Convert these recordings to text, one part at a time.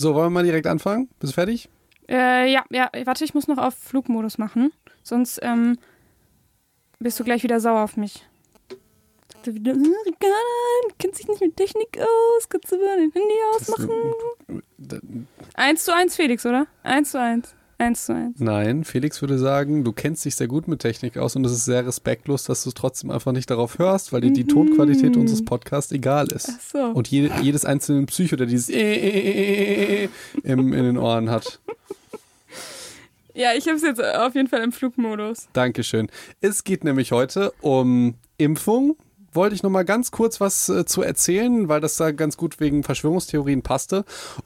So, wollen wir mal direkt anfangen? Bist du fertig? Äh, ja, ja, warte, ich muss noch auf Flugmodus machen. Sonst ähm, bist du gleich wieder sauer auf mich. Er wieder, Ricarda, kennt sich nicht mit Technik aus, kannst du mal dein Handy ausmachen? Eins zu eins, Felix, oder? Eins zu eins. Eins zu eins. Nein, Felix würde sagen, du kennst dich sehr gut mit Technik aus und es ist sehr respektlos, dass du trotzdem einfach nicht darauf hörst, weil dir die Mhm. Tonqualität unseres Podcasts egal ist. Ach so. Und jede, jedes einzelne Psycho, der dieses im, in den Ohren hat. Ja, ich hab's jetzt auf jeden Fall im Flugmodus. Dankeschön. Es geht nämlich heute um Impfung. Wollte ich noch mal ganz kurz was äh, zu erzählen, weil das da ganz gut wegen Verschwörungstheorien passte.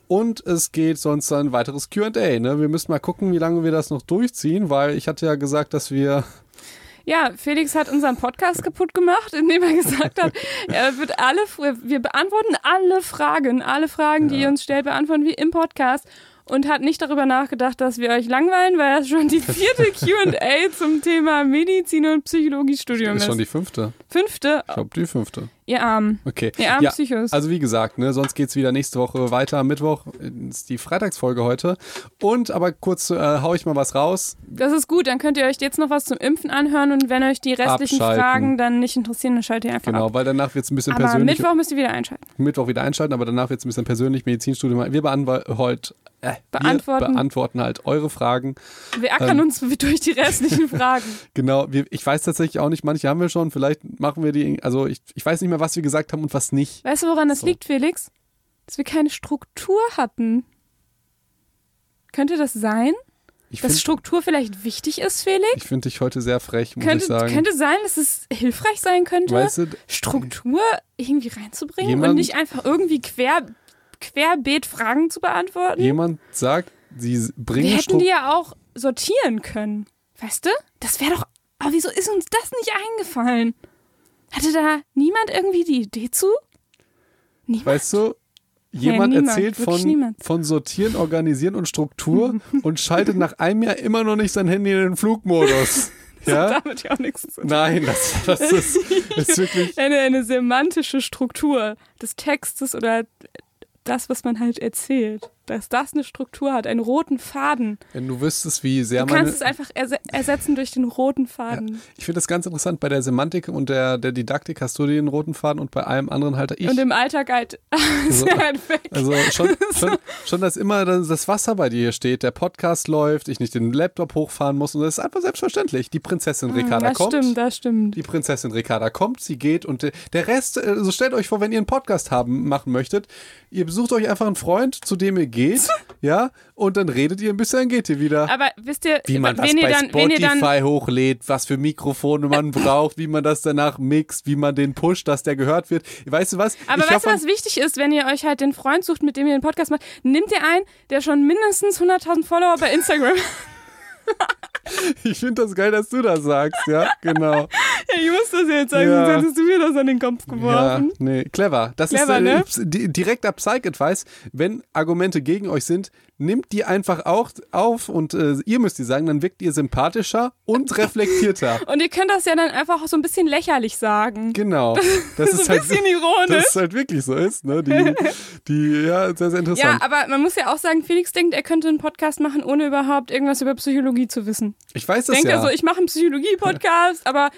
Und es geht sonst ein weiteres Q&A. Ne? Wir müssen mal gucken, wie lange wir das noch durchziehen, weil ich hatte ja gesagt, dass wir Ja, Felix hat unseren Podcast kaputt gemacht, indem er gesagt hat, er wird alle, wir beantworten alle Fragen, alle Fragen, die ihr uns stellt, beantworten wir im Podcast und hat nicht darüber nachgedacht, dass wir euch langweilen, weil das schon die vierte Q&A zum Thema Medizin und Psychologiestudium ist ist. schon die fünfte. Fünfte, Ich glaube, die fünfte. ihr Armen. Okay. Ihr armen Ja, Psychos. also wie gesagt, ne, sonst geht's wieder nächste Woche weiter. Am Mittwoch ist die Freitagsfolge heute. Und aber kurz äh, hau ich mal was raus. Das ist gut, dann könnt ihr euch jetzt noch was zum Impfen anhören und wenn euch die restlichen Abschalten. Fragen dann nicht interessieren, dann schaltet ihr einfach Genau, ab. weil danach wird's ein bisschen Aber persönlich. Mittwoch müsst ihr wieder einschalten. Mittwoch wieder einschalten, aber danach wird es ein bisschen persönlich Medizinstudium. Wir, beantwo- heute, äh, Beantworten. wir beantworten halt eure Fragen. Wir ackern Ähm. uns durch die restlichen Fragen. Genau, wir, ich weiß tatsächlich auch nicht, manche haben wir schon, vielleicht machen wir die, also ich, ich weiß nicht mehr, was wir gesagt haben und was nicht. Weißt du, woran das So. liegt, Felix? Dass wir keine Struktur hatten. Könnte das sein? Ich Dass finde Struktur vielleicht wichtig ist, Felix? ich find dich heute sehr frech, muss Könnte, ich sagen. könnte sein, dass es hilfreich sein könnte, weißt du, Struktur irgendwie reinzubringen Jemand- und nicht einfach irgendwie quer, querbeet Fragen zu beantworten? jemand sagt, sie wir bringen hätten Struktur. die ja auch sortieren können. Weißt du? Das wäre doch. Aber wieso ist uns das nicht eingefallen? Hatte da niemand irgendwie die Idee zu? Niemand? Weißt du, jemand niemand, erzählt von, niemand. von Sortieren, Organisieren und Struktur und schaltet nach einem Jahr immer noch nicht sein Handy in den Flugmodus. ja? Damit ja auch nichts zu tun. Nein, das, das ist, ist wirklich. eine, eine semantische Struktur des Textes oder das, was man halt erzählt. Dass das eine Struktur hat, einen roten Faden. Wenn du wüsstest, wie sehr Du meine. kannst es einfach erse ersetzen durch den roten Faden. Ich finde das ganz interessant. Bei der Semantik und der, der Didaktik hast du den roten Faden und bei allem anderen halt ich. Und im Alltag halt Also- sehr halt weg. also schon, schon, schon, dass immer das das Wasser bei dir hier steht, der Podcast läuft, ich nicht den Laptop hochfahren muss und das ist einfach selbstverständlich. Die Prinzessin Ricarda Hm, das kommt. stimmt, das stimmt. Die Prinzessin Ricarda kommt, sie geht und der Rest, äh, so stellt euch vor, wenn ihr einen Podcast haben, machen möchtet, ihr besucht euch einfach einen Freund, zu dem ihr geht, ja, und dann redet ihr ein bisschen, dann geht ihr wieder. Aber wisst ihr, wie man das bei dann, ihr dann Spotify hochlädt, was für Mikrofone man braucht, wie man das danach mixt, wie man den pusht, dass der gehört wird. Weißt du was? Aber ich weißt du, was wichtig ist, wenn ihr euch halt den Freund sucht, mit dem ihr den Podcast macht? Nehmt ihr einen, der schon mindestens 100.000 Follower bei Instagram ich finde das geil, dass du das sagst, ja, genau. Ich muss das jetzt sagen, Ja. sonst hättest du mir das an den Kopf Ja, geworfen. nee, clever. Das Clever, ist äh, ne? di- direkter Psych-Advice. Wenn Argumente gegen euch sind, nehmt die einfach auch auf und äh, ihr müsst die sagen, dann wirkt ihr sympathischer und reflektierter. Und ihr könnt das ja dann einfach auch so ein bisschen lächerlich sagen. Genau. Das so ist ein halt, bisschen ironisch. dass es halt wirklich so ist, ne? Die, die ja, sehr, sehr Ja, interessant. aber man muss ja auch sagen, Felix denkt, er könnte einen Podcast machen, ohne überhaupt irgendwas über Psychologie zu wissen. ich weiß das Denkt ja. er so, ich mache einen Psychologie-Podcast, aber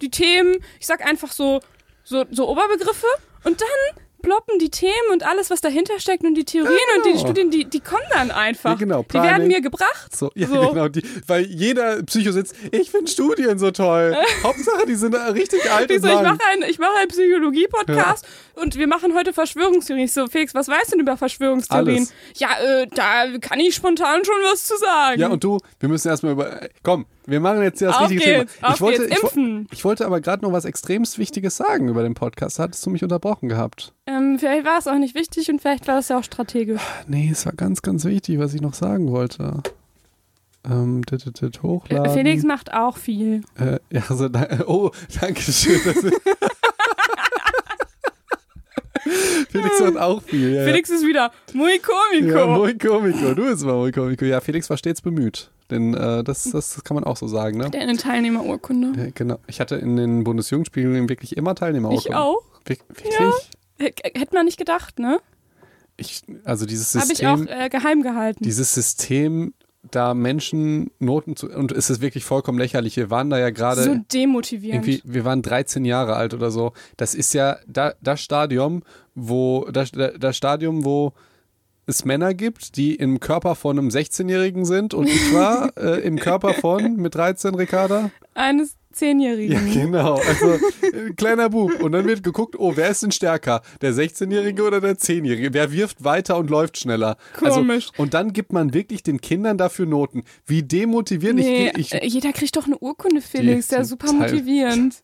die Themen, ich sag einfach so, so, so Oberbegriffe und dann ploppen die Themen und alles, was dahinter steckt und die Theorien und die genau. Studien, die, die kommen dann einfach. Ja, genau, die werden mir gebracht. so, ja, so. genau. Die, weil jeder Psycho sitzt, ich finde Studien so toll. Hauptsache, die sind richtig alt Ich, und so, ich mache einen, ich mache einen Psychologie-Podcast und wir machen heute Verschwörungstheorien. Ich so, Felix, was weißt du denn über Verschwörungstheorien? Alles. Ja, äh, da kann ich spontan schon was zu sagen. Ja, und du, wir müssen erstmal über. Komm, wir machen jetzt hier das Auf richtige geht's, Thema. ich, wollte, ich, wo- ich wollte aber gerade noch was extremst Wichtiges sagen über den Podcast. Hattest du mich unterbrochen gehabt. ähm, vielleicht war es auch nicht wichtig und vielleicht war es ja auch strategisch. Nee, es war ganz, ganz wichtig, was ich noch sagen wollte. Ähm, dit, dit, dit, hochladen. Felix macht auch viel. Äh, ja, also, oh, danke schön. Felix macht auch viel. Ja, Felix ist wieder muy comico. Ja, muy comico. Du bist mal muy comico. Ja, Felix war stets bemüht. Denn äh, das, das kann man auch so sagen, ne? Der eine Teilnehmerurkunde. Ja, genau. Ich hatte in den Bundesjugendspielen wirklich immer Teilnehmer. Ich auch. Wirklich? Ja. Hätte man nicht gedacht, ne? ich, also dieses Habe ich auch System, äh, geheim gehalten. dieses System, da Menschen Noten zu, und es ist wirklich vollkommen lächerlich. Wir waren da ja gerade so demotivierend. irgendwie, wir waren 13 Jahre alt oder so. Das ist ja da, das Stadium, wo, das, das Stadium, wo es Männer gibt, die im Körper von einem 16-Jährigen sind und ich war äh, im Körper von mit 13, Ricarda? Eines Zehnjährigen. Ja, genau. Also äh, kleiner Bub. Und dann wird geguckt, oh, wer ist denn stärker? Der 16-Jährige oder der 10-Jährige? Wer wirft weiter und läuft schneller? Komisch. Also, und dann gibt man wirklich den Kindern dafür Noten. Wie demotivierend. Nee, ich, ich, äh, jeder kriegt doch eine Urkunde, Felix. Ja, super motivierend.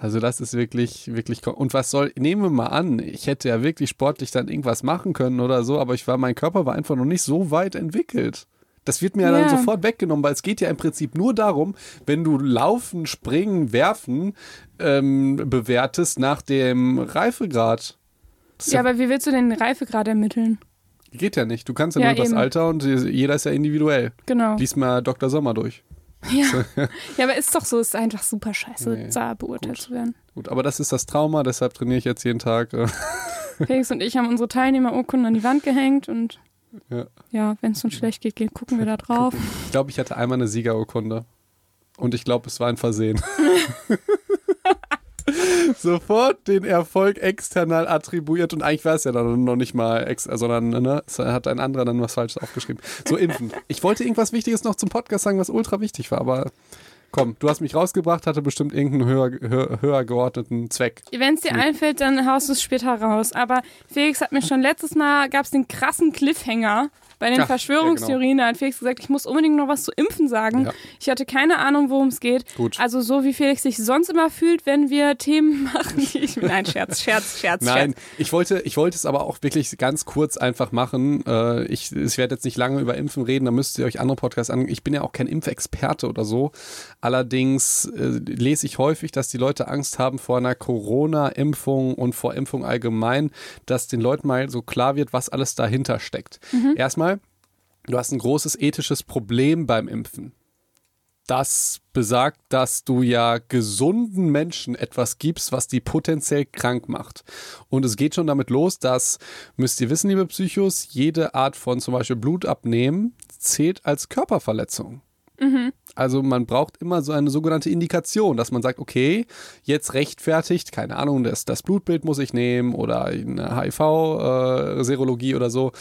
Also das ist wirklich, wirklich. Und was soll, nehmen wir mal an, ich hätte ja wirklich sportlich dann irgendwas machen können oder so, aber ich war, mein Körper war einfach noch nicht so weit entwickelt. Das wird mir ja dann sofort weggenommen, weil es geht ja im Prinzip nur darum, wenn du Laufen, Springen, Werfen ähm, bewertest nach dem Reifegrad. Das Ja, ja, aber wie willst du den Reifegrad ermitteln? geht ja nicht. Du kannst ja, Ja, nur das eben. Alter und jeder ist ja individuell. Genau. Lies mal Dr. Sommer durch. Ja. ja, aber ist doch so, ist einfach super scheiße, Nee, da beurteilt gut. zu werden. Gut, aber das ist das Trauma, deshalb trainiere ich jetzt jeden Tag. äh, Felix und ich haben unsere Teilnehmerurkunden an die Wand gehängt und Ja. ja, wenn es uns schlecht geht, geht, gucken wir da drauf. Ich glaube, ich hatte einmal eine Siegerurkunde. Und ich glaube, es war ein Versehen. Sofort den Erfolg external attribuiert und eigentlich war es ja dann noch nicht mal, ex sondern ne, es hat ein anderer dann was Falsches aufgeschrieben. So impfen. Ich wollte irgendwas Wichtiges noch zum Podcast sagen, was ultra wichtig war, aber komm, du hast mich rausgebracht, hatte bestimmt irgendeinen höher, höher, höher geordneten Zweck. Wenn es dir einfällt, dann haust du es später raus. Aber Felix hat mir schon letztes Mal, gab es den krassen Cliffhanger bei den Ach, Verschwörungstheorien. Da hat Felix gesagt, ich muss unbedingt noch was zu Impfen sagen. Ja. Ich hatte keine Ahnung, worum es geht. Gut. Also so wie Felix sich sonst immer fühlt, wenn wir Themen machen, ich... Nein, Scherz, Scherz, Scherz, Nein, Scherz. ich wollte, ich wollte es aber auch wirklich ganz kurz einfach machen. Äh, ich, ich werde jetzt nicht lange über Impfen reden, da müsst ihr euch andere Podcasts an. Ich bin ja auch kein Impfexperte oder so. Allerdings äh, lese ich häufig, dass die Leute Angst haben vor einer Corona-Impfung und vor Impfung allgemein, dass den Leuten mal so klar wird, was alles dahinter steckt. Erstmal, du hast ein großes ethisches Problem beim Impfen. Das besagt, dass du ja gesunden Menschen etwas gibst, was die potenziell krank macht. Und es geht schon damit los, dass, müsst ihr wissen, liebe Psychos, jede Art von zum Beispiel Blutabnehmen zählt als Körperverletzung. Also man braucht immer so eine sogenannte Indikation, dass man sagt, okay, jetzt rechtfertigt, keine Ahnung, das, das Blutbild muss ich nehmen oder eine HIV-Serologie oder so,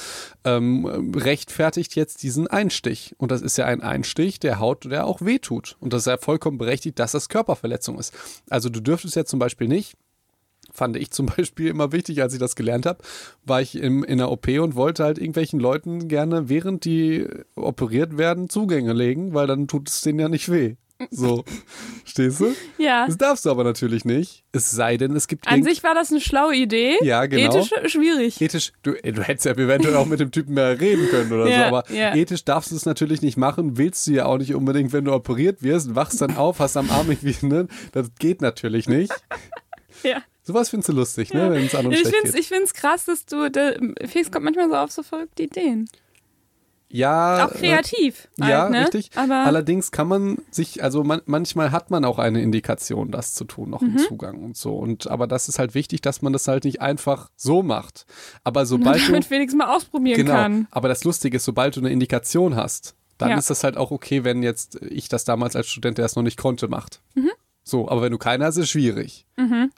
ähm, rechtfertigt jetzt diesen Einstich. Und das ist ja ein Einstich, der Haut, der auch wehtut. Und das ist ja vollkommen berechtigt, dass das Körperverletzung ist. Also du dürftest jetzt zum Beispiel nicht fand ich zum Beispiel immer wichtig, als ich das gelernt habe, war ich im, in der OP und wollte halt irgendwelchen Leuten gerne, während die operiert werden, Zugänge legen, weil dann tut es denen ja nicht weh. So, stehst du? Ja, Das darfst du aber natürlich nicht. Es sei denn, es gibt an sich war das eine schlaue Idee. Ja, genau. Ethisch schwierig. Ethisch, du, ey, du hättest ja eventuell auch mit dem Typen mehr reden können oder so, Ja, aber ja. ethisch darfst du es natürlich nicht machen, willst du ja auch nicht unbedingt, wenn du operiert wirst, wachst dann auf, hast am Arm irgendwie, ne? Das geht natürlich nicht. Ja. Sowas findest du lustig, ne? Wenn es anderen Ich schlecht finde es geht. ich find's krass, dass du, da, Felix kommt manchmal so auf so verrückte Ideen. Ja. Auch kreativ. Äh, ja, halt, ne? richtig. Aber Allerdings kann man sich, also man, manchmal hat man auch eine Indikation, das zu tun, noch Mhm. im Zugang und so. Und aber das ist halt wichtig, dass man das halt nicht einfach so macht. Aber sobald du damit Felix mal ausprobieren Genau. kann. Aber das Lustige ist, sobald du eine Indikation hast, dann Ja. ist das halt auch okay, wenn jetzt ich das damals als Student, der es noch nicht konnte, macht. Mhm. So, aber wenn du keine hast, ist schwierig.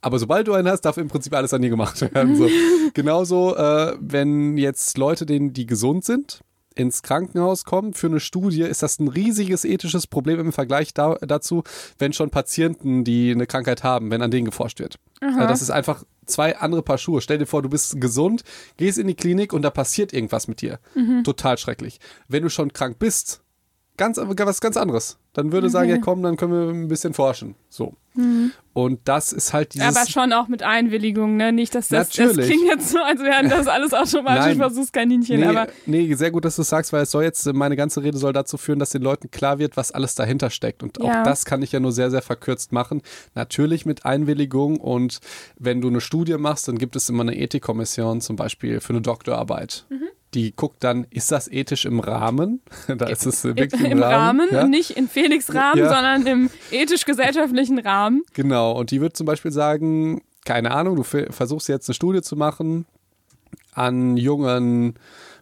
Aber sobald du einen hast, darf im Prinzip alles an dir gemacht werden. So. Genauso, äh, wenn jetzt Leute, denen, die gesund sind, ins Krankenhaus kommen für eine Studie, ist das ein riesiges ethisches Problem im Vergleich da, dazu, wenn schon Patienten, die eine Krankheit haben, wenn an denen geforscht wird. Also das ist einfach zwei andere Paar Schuhe. Stell dir vor, du bist gesund, gehst in die Klinik und da passiert irgendwas mit dir. Total schrecklich. Wenn du schon krank bist, ganz, was ganz anderes. Dann würde sagen, ja komm, dann können wir ein bisschen forschen. So. Und das ist halt dieses... Aber schon auch mit Einwilligung, ne? Nicht, dass das, das klingt jetzt so, als wären das alles automatisch. Versuchskaninchen, Nee, aber nee, sehr gut, dass du sagst, weil es soll jetzt, meine ganze Rede soll dazu führen, dass den Leuten klar wird, was alles dahinter steckt. Und auch Ja. das kann ich ja nur sehr, sehr verkürzt machen. Natürlich mit Einwilligung und wenn du eine Studie machst, dann gibt es immer eine Ethikkommission, zum Beispiel für eine Doktorarbeit. Mhm. Die guckt dann, ist das ethisch im Rahmen? da ist es wirklich im, im Rahmen, ja? und nicht in Felix Rahmen, Ja. sondern im ethisch-gesellschaftlichen Rahmen. Genau, und die wird zum Beispiel sagen, keine Ahnung, du versuchst jetzt eine Studie zu machen an jungen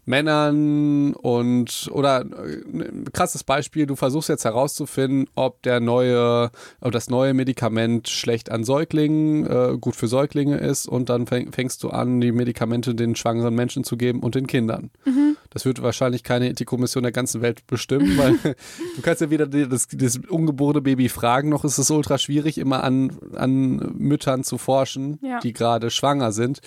Männern und oder ein äh, krasses Beispiel, du versuchst jetzt herauszufinden, ob der neue, ob das neue Medikament schlecht an Säuglingen, äh, gut für Säuglinge ist und dann fängst du an, die Medikamente den schwangeren Menschen zu geben und den Kindern. Mhm. Das wird wahrscheinlich keine Ethikkommission der ganzen Welt bestimmen, weil du kannst ja weder das, das ungeborene Baby fragen, noch ist es ultra schwierig, immer an, an Müttern zu forschen, ja. die gerade schwanger sind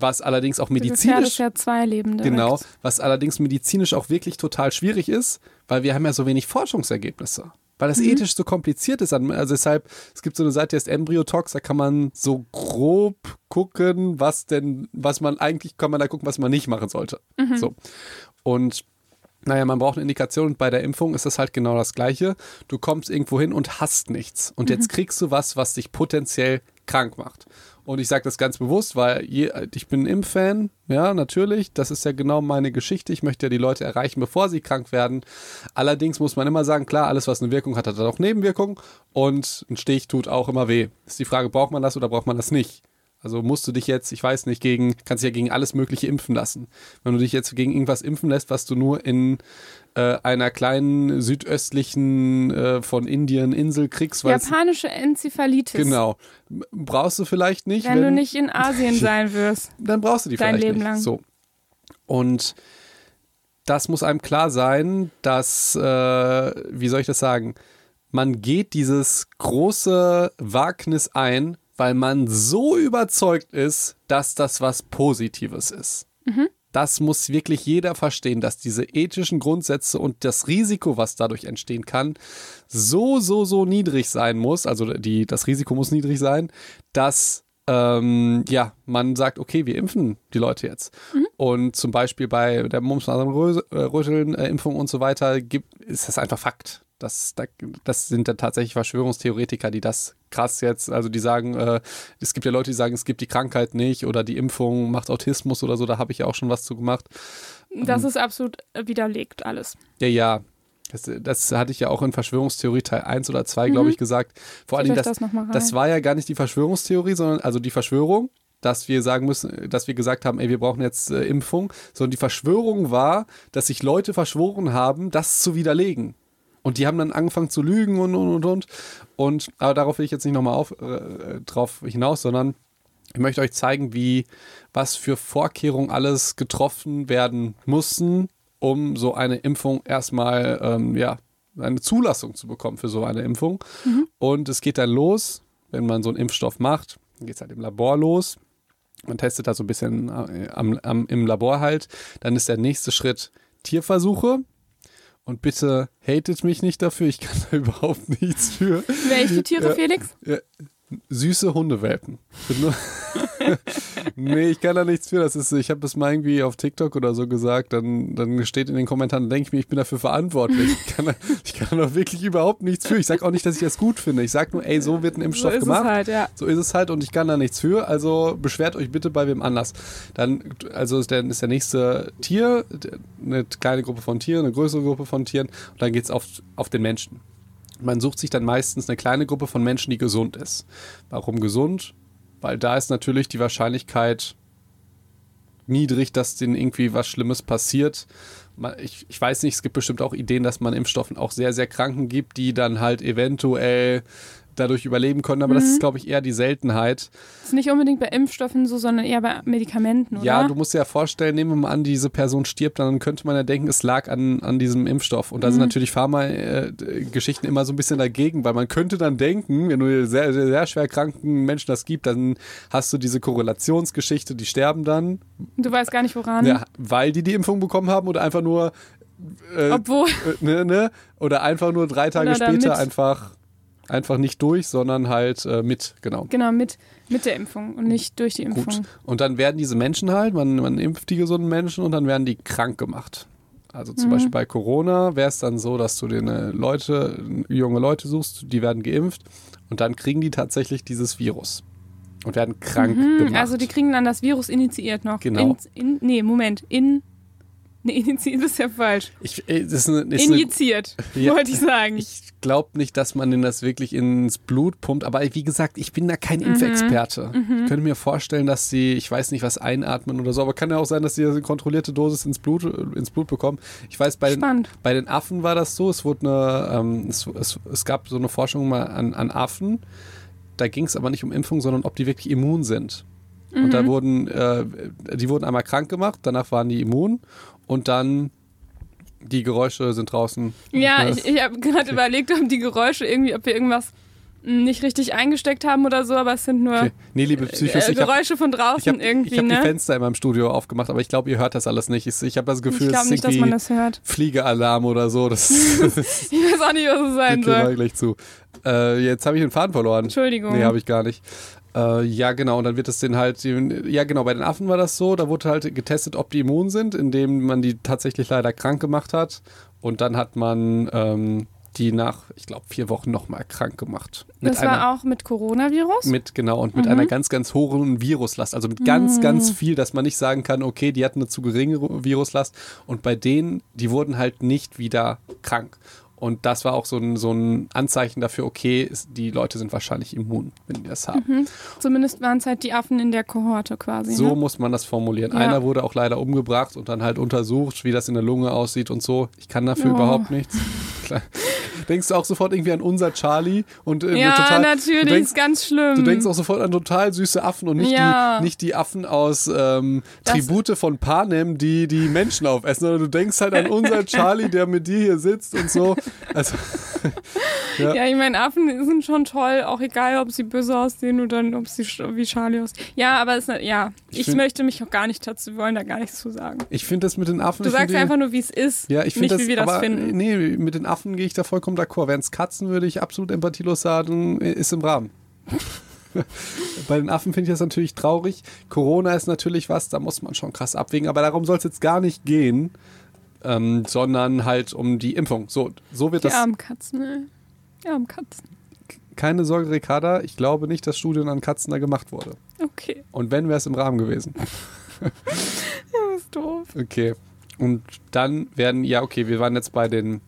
was allerdings auch medizinisch. Das ja zwei Leben direkt. Genau, was allerdings medizinisch auch wirklich total schwierig ist, weil wir haben ja so wenig Forschungsergebnisse. Weil das mhm. ethisch so kompliziert ist. Also deshalb, es gibt so eine Seite, die heißt Embryotox, da kann man so grob gucken, was denn, was man eigentlich, kann man da gucken, was man nicht machen sollte. Mhm. So. Und naja, man braucht eine Indikation und bei der Impfung ist das halt genau das Gleiche. Du kommst irgendwo hin und hast nichts. Und mhm. jetzt kriegst du was, was dich potenziell krank macht. Und ich sage das ganz bewusst, weil je, ich bin ein Impffan, ja, natürlich. Das ist ja genau meine Geschichte. Ich möchte ja die Leute erreichen, bevor sie krank werden. Allerdings muss man immer sagen, klar, alles, was eine Wirkung hat, hat auch Nebenwirkungen. Und ein Stich tut auch immer weh. Ist die Frage, braucht man das oder braucht man das nicht? Also musst du dich jetzt, ich weiß nicht, gegen, kannst dich ja gegen alles Mögliche impfen lassen. Wenn du dich jetzt gegen irgendwas impfen lässt, was du nur in äh, einer kleinen südöstlichen äh, von Indien Insel kriegst. Japanische Enzephalitis. Genau. Brauchst du vielleicht nicht. Wenn, wenn du nicht in Asien sein wirst. Dann brauchst du die dein vielleicht Leben nicht. lang. So. Und das muss einem klar sein, dass, äh, wie soll ich das sagen, man geht dieses große Wagnis ein, weil man so überzeugt ist, dass das was Positives ist. Mhm. Das muss wirklich jeder verstehen, dass diese ethischen Grundsätze und das Risiko, was dadurch entstehen kann, so, so, so niedrig sein muss. Also die, das Risiko muss niedrig sein, dass ähm, ja, man sagt, okay, wir impfen die Leute jetzt. Mhm. Und zum Beispiel bei der Mumps, Röteln, äh, Impfung und so weiter gibt, ist das einfach Fakt. Das, das sind dann tatsächlich Verschwörungstheoretiker, die das krass jetzt, also die sagen, äh, es gibt ja Leute, die sagen, es gibt die Krankheit nicht oder die Impfung macht Autismus oder so, da habe ich ja auch schon was zu gemacht. Das ähm, ist absolut widerlegt alles. Ja, ja. Das, das hatte ich ja auch in Verschwörungstheorie Teil 1 oder 2, mhm. glaube ich, gesagt. Vor allem, das, das, das war ja gar nicht die Verschwörungstheorie, sondern also die Verschwörung, dass wir sagen müssen, dass wir gesagt haben, ey, wir brauchen jetzt äh, Impfung, sondern die Verschwörung war, dass sich Leute verschworen haben, das zu widerlegen. Und die haben dann angefangen zu lügen und und und und. Und aber darauf will ich jetzt nicht nochmal auf, äh, drauf hinaus, sondern ich möchte euch zeigen, wie was für Vorkehrungen alles getroffen werden mussten, um so eine Impfung erstmal ähm, ja eine Zulassung zu bekommen für so eine Impfung. Mhm. Und es geht dann los, wenn man so einen Impfstoff macht, dann geht es halt im Labor los. Man testet da so ein bisschen äh, am, am, im Labor halt. Dann ist der nächste Schritt Tierversuche. Und bitte hatet mich nicht dafür, ich kann da überhaupt nichts für. Welche Tiere, Felix? Ja, süße Hundewelpen. nee, ich kann da nichts für. Das ist, ich habe das mal irgendwie auf TikTok oder so gesagt. Dann, dann steht in den Kommentaren, denke ich mir, ich bin dafür verantwortlich. Ich kann, da, ich kann da wirklich überhaupt nichts für. Ich sage auch nicht, dass ich das gut finde. Ich sage nur, ey, so wird ein Impfstoff so gemacht. Halt, ja. So ist es halt und ich kann da nichts für. Also beschwert euch bitte bei wem anders. Dann, also dann ist der nächste Tier, eine kleine Gruppe von Tieren, eine größere Gruppe von Tieren und dann geht es auf, auf den Menschen. Man sucht sich dann meistens eine kleine Gruppe von Menschen, die gesund ist. Warum gesund? Weil da ist natürlich die Wahrscheinlichkeit niedrig, dass denen irgendwie was Schlimmes passiert. Ich, ich weiß nicht, es gibt bestimmt auch Ideen, dass man Impfstoffen auch sehr, sehr Kranken gibt, die dann halt eventuell dadurch überleben können, aber mhm. das ist, glaube ich, eher die Seltenheit. Das ist nicht unbedingt bei Impfstoffen so, sondern eher bei Medikamenten, oder? Ja, du musst dir ja vorstellen, nehmen wir mal an, diese Person stirbt, dann könnte man ja denken, es lag an, an diesem Impfstoff. Und da mhm. sind natürlich Pharma-Geschichten immer so ein bisschen dagegen, weil man könnte dann denken, wenn du sehr, sehr, sehr schwer kranken Menschen das gibt, dann hast du diese Korrelationsgeschichte, die sterben dann. Du weißt gar nicht, woran. Ja, weil die die Impfung bekommen haben oder einfach nur äh, Obwohl. Äh, ne, ne? Oder einfach nur drei Tage später einfach einfach nicht durch, sondern halt äh, mit, genau. Genau, mit, mit der Impfung und nicht durch die Impfung. Gut. Und dann werden diese Menschen halt, man, man impft die gesunden Menschen und dann werden die krank gemacht. Also zum mhm. Beispiel bei Corona wäre es dann so, dass du dir Leute, junge Leute suchst, die werden geimpft und dann kriegen die tatsächlich dieses Virus und werden krank mhm, gemacht. Also die kriegen dann das Virus initiiert noch. Genau. In, in, nee, Moment. In Nee, initiiert ist ja falsch. Ich, äh, ist eine, ist Injiziert, Ja. wollte ich sagen. Ich glaube nicht, dass man denn das wirklich ins Blut pumpt. Aber wie gesagt, ich bin da kein Impfexperte. Ich könnte mir vorstellen, dass sie, ich weiß nicht, was einatmen oder so, aber kann ja auch sein, dass sie eine kontrollierte Dosis ins Blut, ins Blut bekommen. Ich weiß, bei den, bei den Affen war das so. Es wurde eine, ähm, es, es, es gab so eine Forschung mal an, an Affen. Da ging es aber nicht um Impfung, sondern ob die wirklich immun sind. Und da wurden, äh, die wurden einmal krank gemacht, danach waren die immun und dann die Geräusche sind draußen. Ja, ich, ich habe gerade überlegt, ob die Geräusche irgendwie, ob wir irgendwas nicht richtig eingesteckt haben oder so, aber es sind nur Okay. Nee, liebe Psychos, äh, ich habe Geräusche von draußen ich hab, irgendwie, ich hab die ne? Fenster in meinem Studio aufgemacht, aber ich glaube, ihr hört das alles nicht. Ich, ich habe das Ich Gefühl, es ist nicht, dass irgendwie man das hört. Fliegealarm oder so. Das, das Ich weiß auch nicht, was es sein soll. gleich zu. Äh, jetzt habe ich den Faden verloren. Entschuldigung. Nee, habe ich gar nicht. Äh, ja, genau, und dann wird es den halt, ja genau, bei den Affen war das so, da wurde halt getestet, ob die immun sind, indem man die tatsächlich leider krank gemacht hat. Und dann hat man ähm, die nach, ich glaube, vier Wochen nochmal krank gemacht. Mit das einer, war auch mit Coronavirus? mit, genau, und mit Mhm. einer ganz, ganz hohen Viruslast. Also mit ganz, ganz viel, dass man nicht sagen kann, okay, die hatten eine zu geringe Viruslast. Und bei denen, die wurden halt nicht wieder krank. Und das war auch so ein, so ein Anzeichen dafür, okay, die Leute sind wahrscheinlich immun, wenn die das haben. Zumindest waren es halt die Affen in der Kohorte quasi. So ne? muss man das formulieren. Ja. Einer wurde auch leider umgebracht und dann halt untersucht, wie das in der Lunge aussieht und so. Ich kann dafür Oh. überhaupt nichts. Klar. Denkst du auch sofort irgendwie an unser Charlie und äh, Ja, total, natürlich, denkst, ist ganz schlimm. du denkst auch sofort an total süße Affen und nicht, Ja. die, nicht die Affen aus ähm, Tribute von Panem, die die Menschen aufessen, sondern du denkst halt an unser Charlie, der mit dir hier sitzt und so. Also, ja. ja, ich meine, Affen sind schon toll, auch egal, ob sie böse aussehen oder ob sie wie Charlie aussehen. Ja, aber es, ja, Ich ich, find- möchte mich auch gar nicht dazu, wir wollen da gar nichts zu sagen. ich finde das mit den Affen. Du sagst die- einfach nur, wie es ist, Ja, ich nicht das, wie wir das aber, finden. Nee, mit den Affen gehe ich da vollkommen d'accord. Wären es Katzen, würde ich absolut empathielos sagen, ist im Rahmen. Bei den Affen finde ich das natürlich traurig. Corona ist natürlich was, da muss man schon krass abwägen, aber darum soll es jetzt gar nicht gehen, ähm, sondern halt um die Impfung. So, so wird Die das. armen Katzen, ne? Die armen Katzen. Keine Sorge, Ricarda, ich glaube nicht, dass Studien an Katzen da gemacht wurde. Okay, Und wenn, wäre es im Rahmen gewesen. das ist doof. Okay. Und dann werden, ja, okay, wir waren jetzt bei den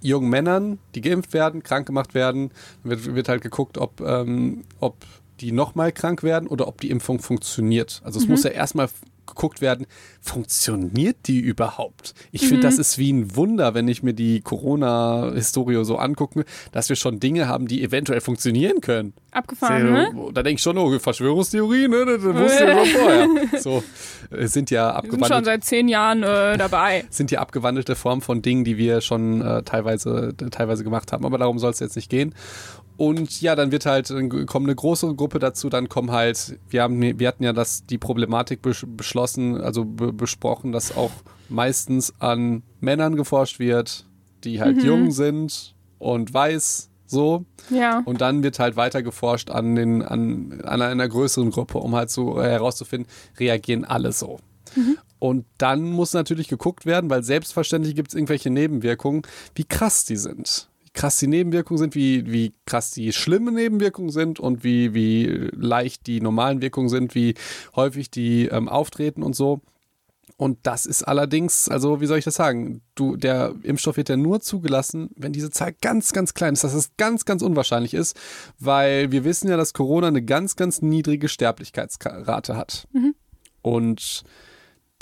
jungen Männern, die geimpft werden, krank gemacht werden. Dann wird, wird halt geguckt, ob, ähm, ob die nochmal krank werden oder ob die Impfung funktioniert. Also es muss ja erstmal geguckt werden, funktioniert die überhaupt? Ich finde, das ist wie ein Wunder, wenn ich mir die Corona-Historie so angucke, dass wir schon Dinge haben, die eventuell funktionieren können. Abgefahren, ne? Da denke ich schon, oh, Verschwörungstheorie, ne? Das wusste ich schon vorher. So, äh, sind ja Wir sind schon abgewandelt seit zehn Jahren äh, dabei. sind ja abgewandelte Formen von Dingen, die wir schon äh, teilweise, teilweise gemacht haben. Aber darum soll es jetzt nicht gehen. Und ja, dann wird halt, äh, kommt eine große Gruppe dazu, dann kommen halt, wir haben, wir hatten ja das, die Problematik besch beschlossen, also be besprochen, dass auch meistens an Männern geforscht wird, die halt jung sind und weiß, so. Ja. Und dann wird halt weiter geforscht an, den, an, an einer größeren Gruppe, um halt so äh, herauszufinden, reagieren alle so. Und dann muss natürlich geguckt werden, weil selbstverständlich gibt es irgendwelche Nebenwirkungen, wie krass die sind. Krass die Nebenwirkungen sind, wie, wie krass die schlimmen Nebenwirkungen sind und wie, wie leicht die normalen Wirkungen sind, wie häufig die ähm, auftreten und so. Und das ist allerdings, also wie soll ich das sagen? Du, der Impfstoff wird ja nur zugelassen, wenn diese Zahl ganz, ganz klein ist, dass es ganz, ganz unwahrscheinlich ist, weil wir wissen ja, dass Corona eine ganz, ganz niedrige Sterblichkeitsrate hat. Und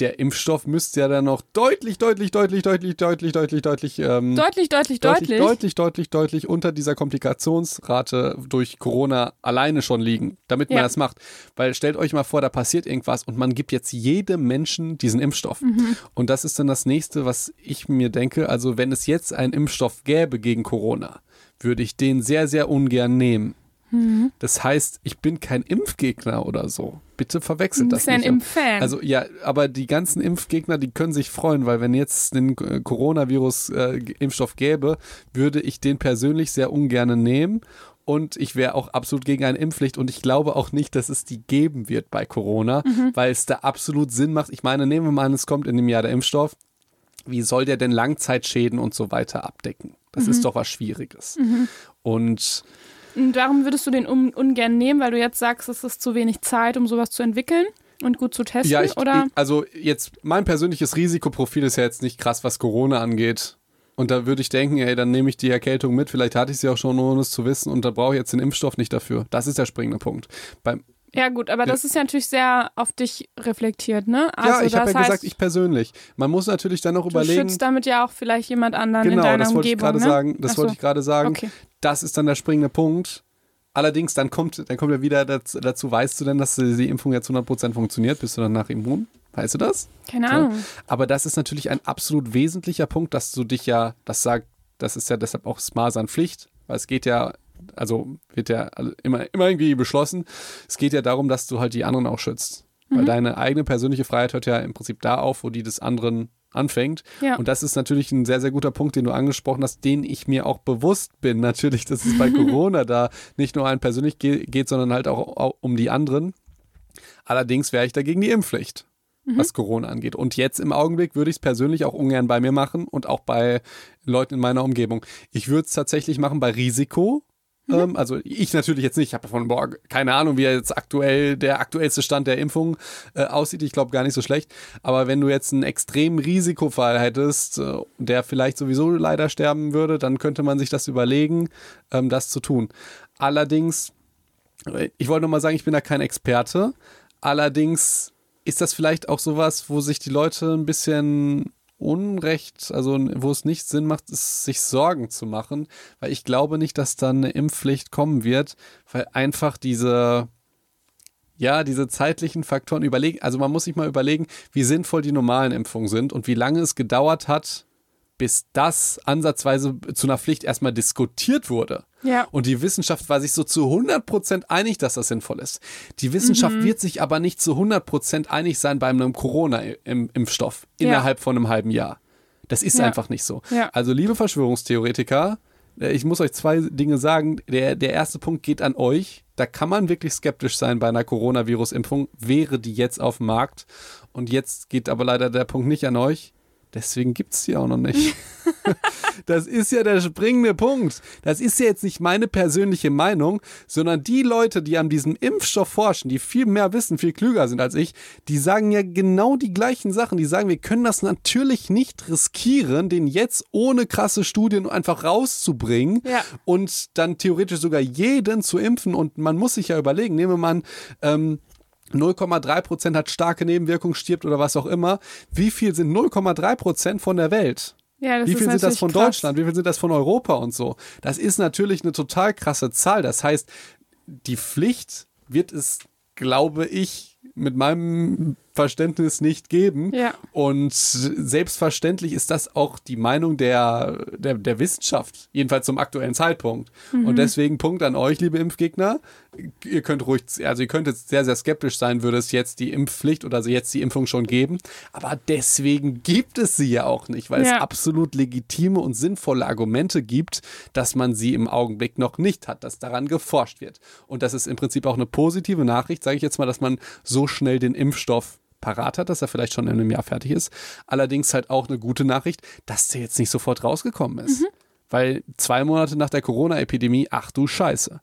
der Impfstoff müsste ja dann noch deutlich, deutlich, deutlich, deutlich, deutlich, deutlich, deutlich, ähm, Deutlich, deutlich, deutlich, deutlich. deutlich, deutlich, deutlich unter dieser Komplikationsrate durch Corona alleine schon liegen, damit man Ja. das macht. Weil stellt euch mal vor, da passiert irgendwas und man gibt jetzt jedem Menschen diesen Impfstoff. Mhm. Und das ist dann das nächste, was ich mir denke. Also wenn es jetzt einen Impfstoff gäbe gegen Corona, würde ich den sehr, sehr ungern nehmen. Mhm. Das heißt, ich bin kein Impfgegner oder so. Bitte verwechselt das bist ja ein nicht. Impffan. Also ja, aber die ganzen Impfgegner, die können sich freuen, weil wenn jetzt den äh, Coronavirus-Impfstoff gäbe, würde ich den persönlich sehr ungern nehmen. Und ich wäre auch absolut gegen eine Impfpflicht. Und ich glaube auch nicht, dass es die geben wird bei Corona, weil es da absolut Sinn macht. Ich meine, nehmen wir mal an, es kommt in dem Jahr der Impfstoff. Wie soll der denn Langzeitschäden und so weiter abdecken? Das ist doch was Schwieriges. Und Und darum würdest du den un ungern nehmen, weil du jetzt sagst, es ist zu wenig Zeit, um sowas zu entwickeln? und gut zu testen? Ja, ich, oder? Also jetzt mein persönliches Risikoprofil ist ja jetzt nicht krass, was Corona angeht. Und da würde ich denken, ey, dann nehme ich die Erkältung mit. Vielleicht hatte ich sie auch schon, ohne es zu wissen. Und da brauche ich jetzt den Impfstoff nicht dafür. Das ist der springende Punkt. Beim, ja, gut, aber das ist ja natürlich sehr auf dich reflektiert, ne? Also ja, ich habe ja heißt, gesagt, ich persönlich. Man muss natürlich dann noch du überlegen. schützt damit ja auch vielleicht jemand anderen genau, in deiner das wollte ich Umgebung. gerade ne? sagen. Das Ach so. wollte ich gerade sagen. Okay. Das ist dann der springende Punkt. Allerdings, dann kommt, dann kommt ja wieder dazu, dazu, weißt du denn, dass die Impfung jetzt 100% funktioniert? Bist du danach immun? Weißt du das? Keine So. Ahnung. Aber das ist natürlich ein absolut wesentlicher Punkt, dass du dich ja, das sagt, das ist ja deshalb auch Smarsan-Pflicht, weil es geht ja, also wird ja immer, immer irgendwie beschlossen, es geht ja darum, dass du halt die anderen auch schützt. Mhm. Weil deine eigene persönliche Freiheit hört ja im Prinzip da auf, wo die des anderen anfängt. Ja. Und das ist natürlich ein sehr, sehr guter Punkt, den du angesprochen hast, den ich mir auch bewusst bin. Natürlich, dass es bei Corona da nicht nur einen persönlich ge geht, sondern halt auch, auch um die anderen. Allerdings wäre ich dagegen die Impfpflicht, was Corona angeht. Und jetzt im Augenblick würde ich es persönlich auch ungern bei mir machen und auch bei Leuten in meiner Umgebung. Ich würde es tatsächlich machen bei Risiko. Ähm, also ich natürlich jetzt nicht. Ich habe davon boah, keine Ahnung, wie jetzt aktuell der aktuellste Stand der Impfung äh, aussieht. Ich glaube gar nicht so schlecht. Aber wenn du jetzt einen extremen Risikofall hättest, äh, der vielleicht sowieso leider sterben würde, dann könnte man sich das überlegen, ähm, das zu tun. Allerdings, äh, ich wollte noch mal sagen, ich bin da kein Experte. Allerdings ist das vielleicht auch sowas, wo sich die Leute ein bisschen Unrecht, also wo es nicht Sinn macht, ist, sich Sorgen zu machen, weil ich glaube nicht, dass dann eine Impfpflicht kommen wird, weil einfach diese, ja, diese zeitlichen Faktoren überlegen, also man muss sich mal überlegen, wie sinnvoll die normalen Impfungen sind und wie lange es gedauert hat, bis das ansatzweise zu einer Pflicht erstmal diskutiert wurde. Ja. Und die Wissenschaft war sich so zu 100% einig, dass das sinnvoll ist. Die Wissenschaft Mhm. wird sich aber nicht zu 100% einig sein bei einem Corona-Impfstoff Ja. innerhalb von einem halben Jahr. Das ist Ja. einfach nicht so. Ja. Also, liebe Verschwörungstheoretiker, äh, ich muss euch zwei Dinge sagen. Der, der erste Punkt geht an euch. Da kann man wirklich skeptisch sein bei einer Coronavirus-Impfung. Wäre die jetzt auf dem Markt? Und jetzt geht aber leider der Punkt nicht an euch. Deswegen gibt es die auch noch nicht. Das ist ja der springende Punkt. Das ist ja jetzt nicht meine persönliche Meinung, sondern die Leute, die an diesem Impfstoff forschen, die viel mehr wissen, viel klüger sind als ich, die sagen ja genau die gleichen Sachen. Die sagen, wir können das natürlich nicht riskieren, den jetzt ohne krasse Studien einfach rauszubringen Ja. und dann theoretisch sogar jeden zu impfen. Und man muss sich ja überlegen, nehmen wir mal an, ähm, 0,3 Prozent hat starke Nebenwirkungen, stirbt oder was auch immer. Wie viel sind 0,3 Prozent von der Welt? Ja, Wie viel sind das von krass. Deutschland? Wie viel sind das von Europa und so? Das ist natürlich eine total krasse Zahl. Das heißt, die Pflicht wird es, glaube ich, mit meinem Verständnis nicht geben. Ja. Und selbstverständlich ist das auch die Meinung der, der, der Wissenschaft, jedenfalls zum aktuellen Zeitpunkt. Mhm. Und deswegen Punkt an euch, liebe Impfgegner. Ihr könnt ruhig, also ihr könnt jetzt sehr, sehr skeptisch sein, würde es jetzt die Impfpflicht oder jetzt die Impfung schon geben. Aber deswegen gibt es sie ja auch nicht, weil Ja. es absolut legitime und sinnvolle Argumente gibt, dass man sie im Augenblick noch nicht hat, dass daran geforscht wird. Und das ist im Prinzip auch eine positive Nachricht, sage ich jetzt mal, dass man so schnell den Impfstoff parat hat, dass er vielleicht schon in einem Jahr fertig ist. Allerdings halt auch eine gute Nachricht, dass der jetzt nicht sofort rausgekommen ist. Weil zwei Monate nach der Corona-Epidemie, ach du Scheiße.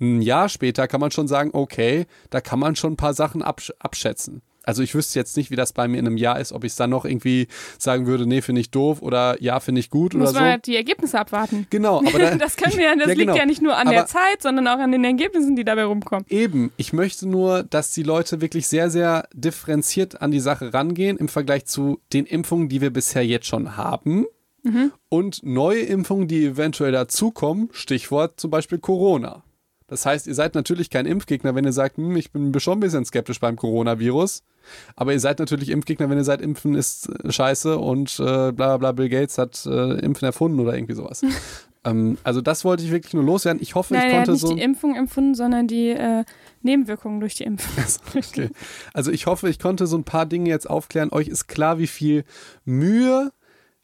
Ein Jahr später kann man schon sagen, okay, da kann man schon ein paar Sachen absch abschätzen. Also ich wüsste jetzt nicht, wie das bei mir in einem Jahr ist, ob ich es dann noch irgendwie sagen würde, nee, finde ich doof oder ja, finde ich gut Muss oder man so. halt die Ergebnisse abwarten. Genau, aber da, Das können wir ja, das Ja, genau. liegt ja nicht nur an der Aber- Zeit, sondern auch an den Ergebnissen, die dabei rumkommen. Eben, ich möchte nur, dass die Leute wirklich sehr, sehr differenziert an die Sache rangehen im Vergleich zu den Impfungen, die wir bisher jetzt schon haben und neue Impfungen, die eventuell dazukommen, Stichwort zum Beispiel Corona. Das heißt, ihr seid natürlich kein Impfgegner, wenn ihr sagt, hm, ich bin schon ein bisschen skeptisch beim Coronavirus. Aber ihr seid natürlich Impfgegner, wenn ihr seid, Impfen ist äh, scheiße und äh, bla bla Bill Gates hat äh, Impfen erfunden oder irgendwie sowas. ähm, also das wollte ich wirklich nur loswerden. Ich hoffe, Nein, ich er hat konnte nicht so. die Impfung empfunden, sondern die äh, Nebenwirkungen durch die Impfung. Okay. Also ich hoffe, ich konnte so ein paar Dinge jetzt aufklären. Euch ist klar, wie viel Mühe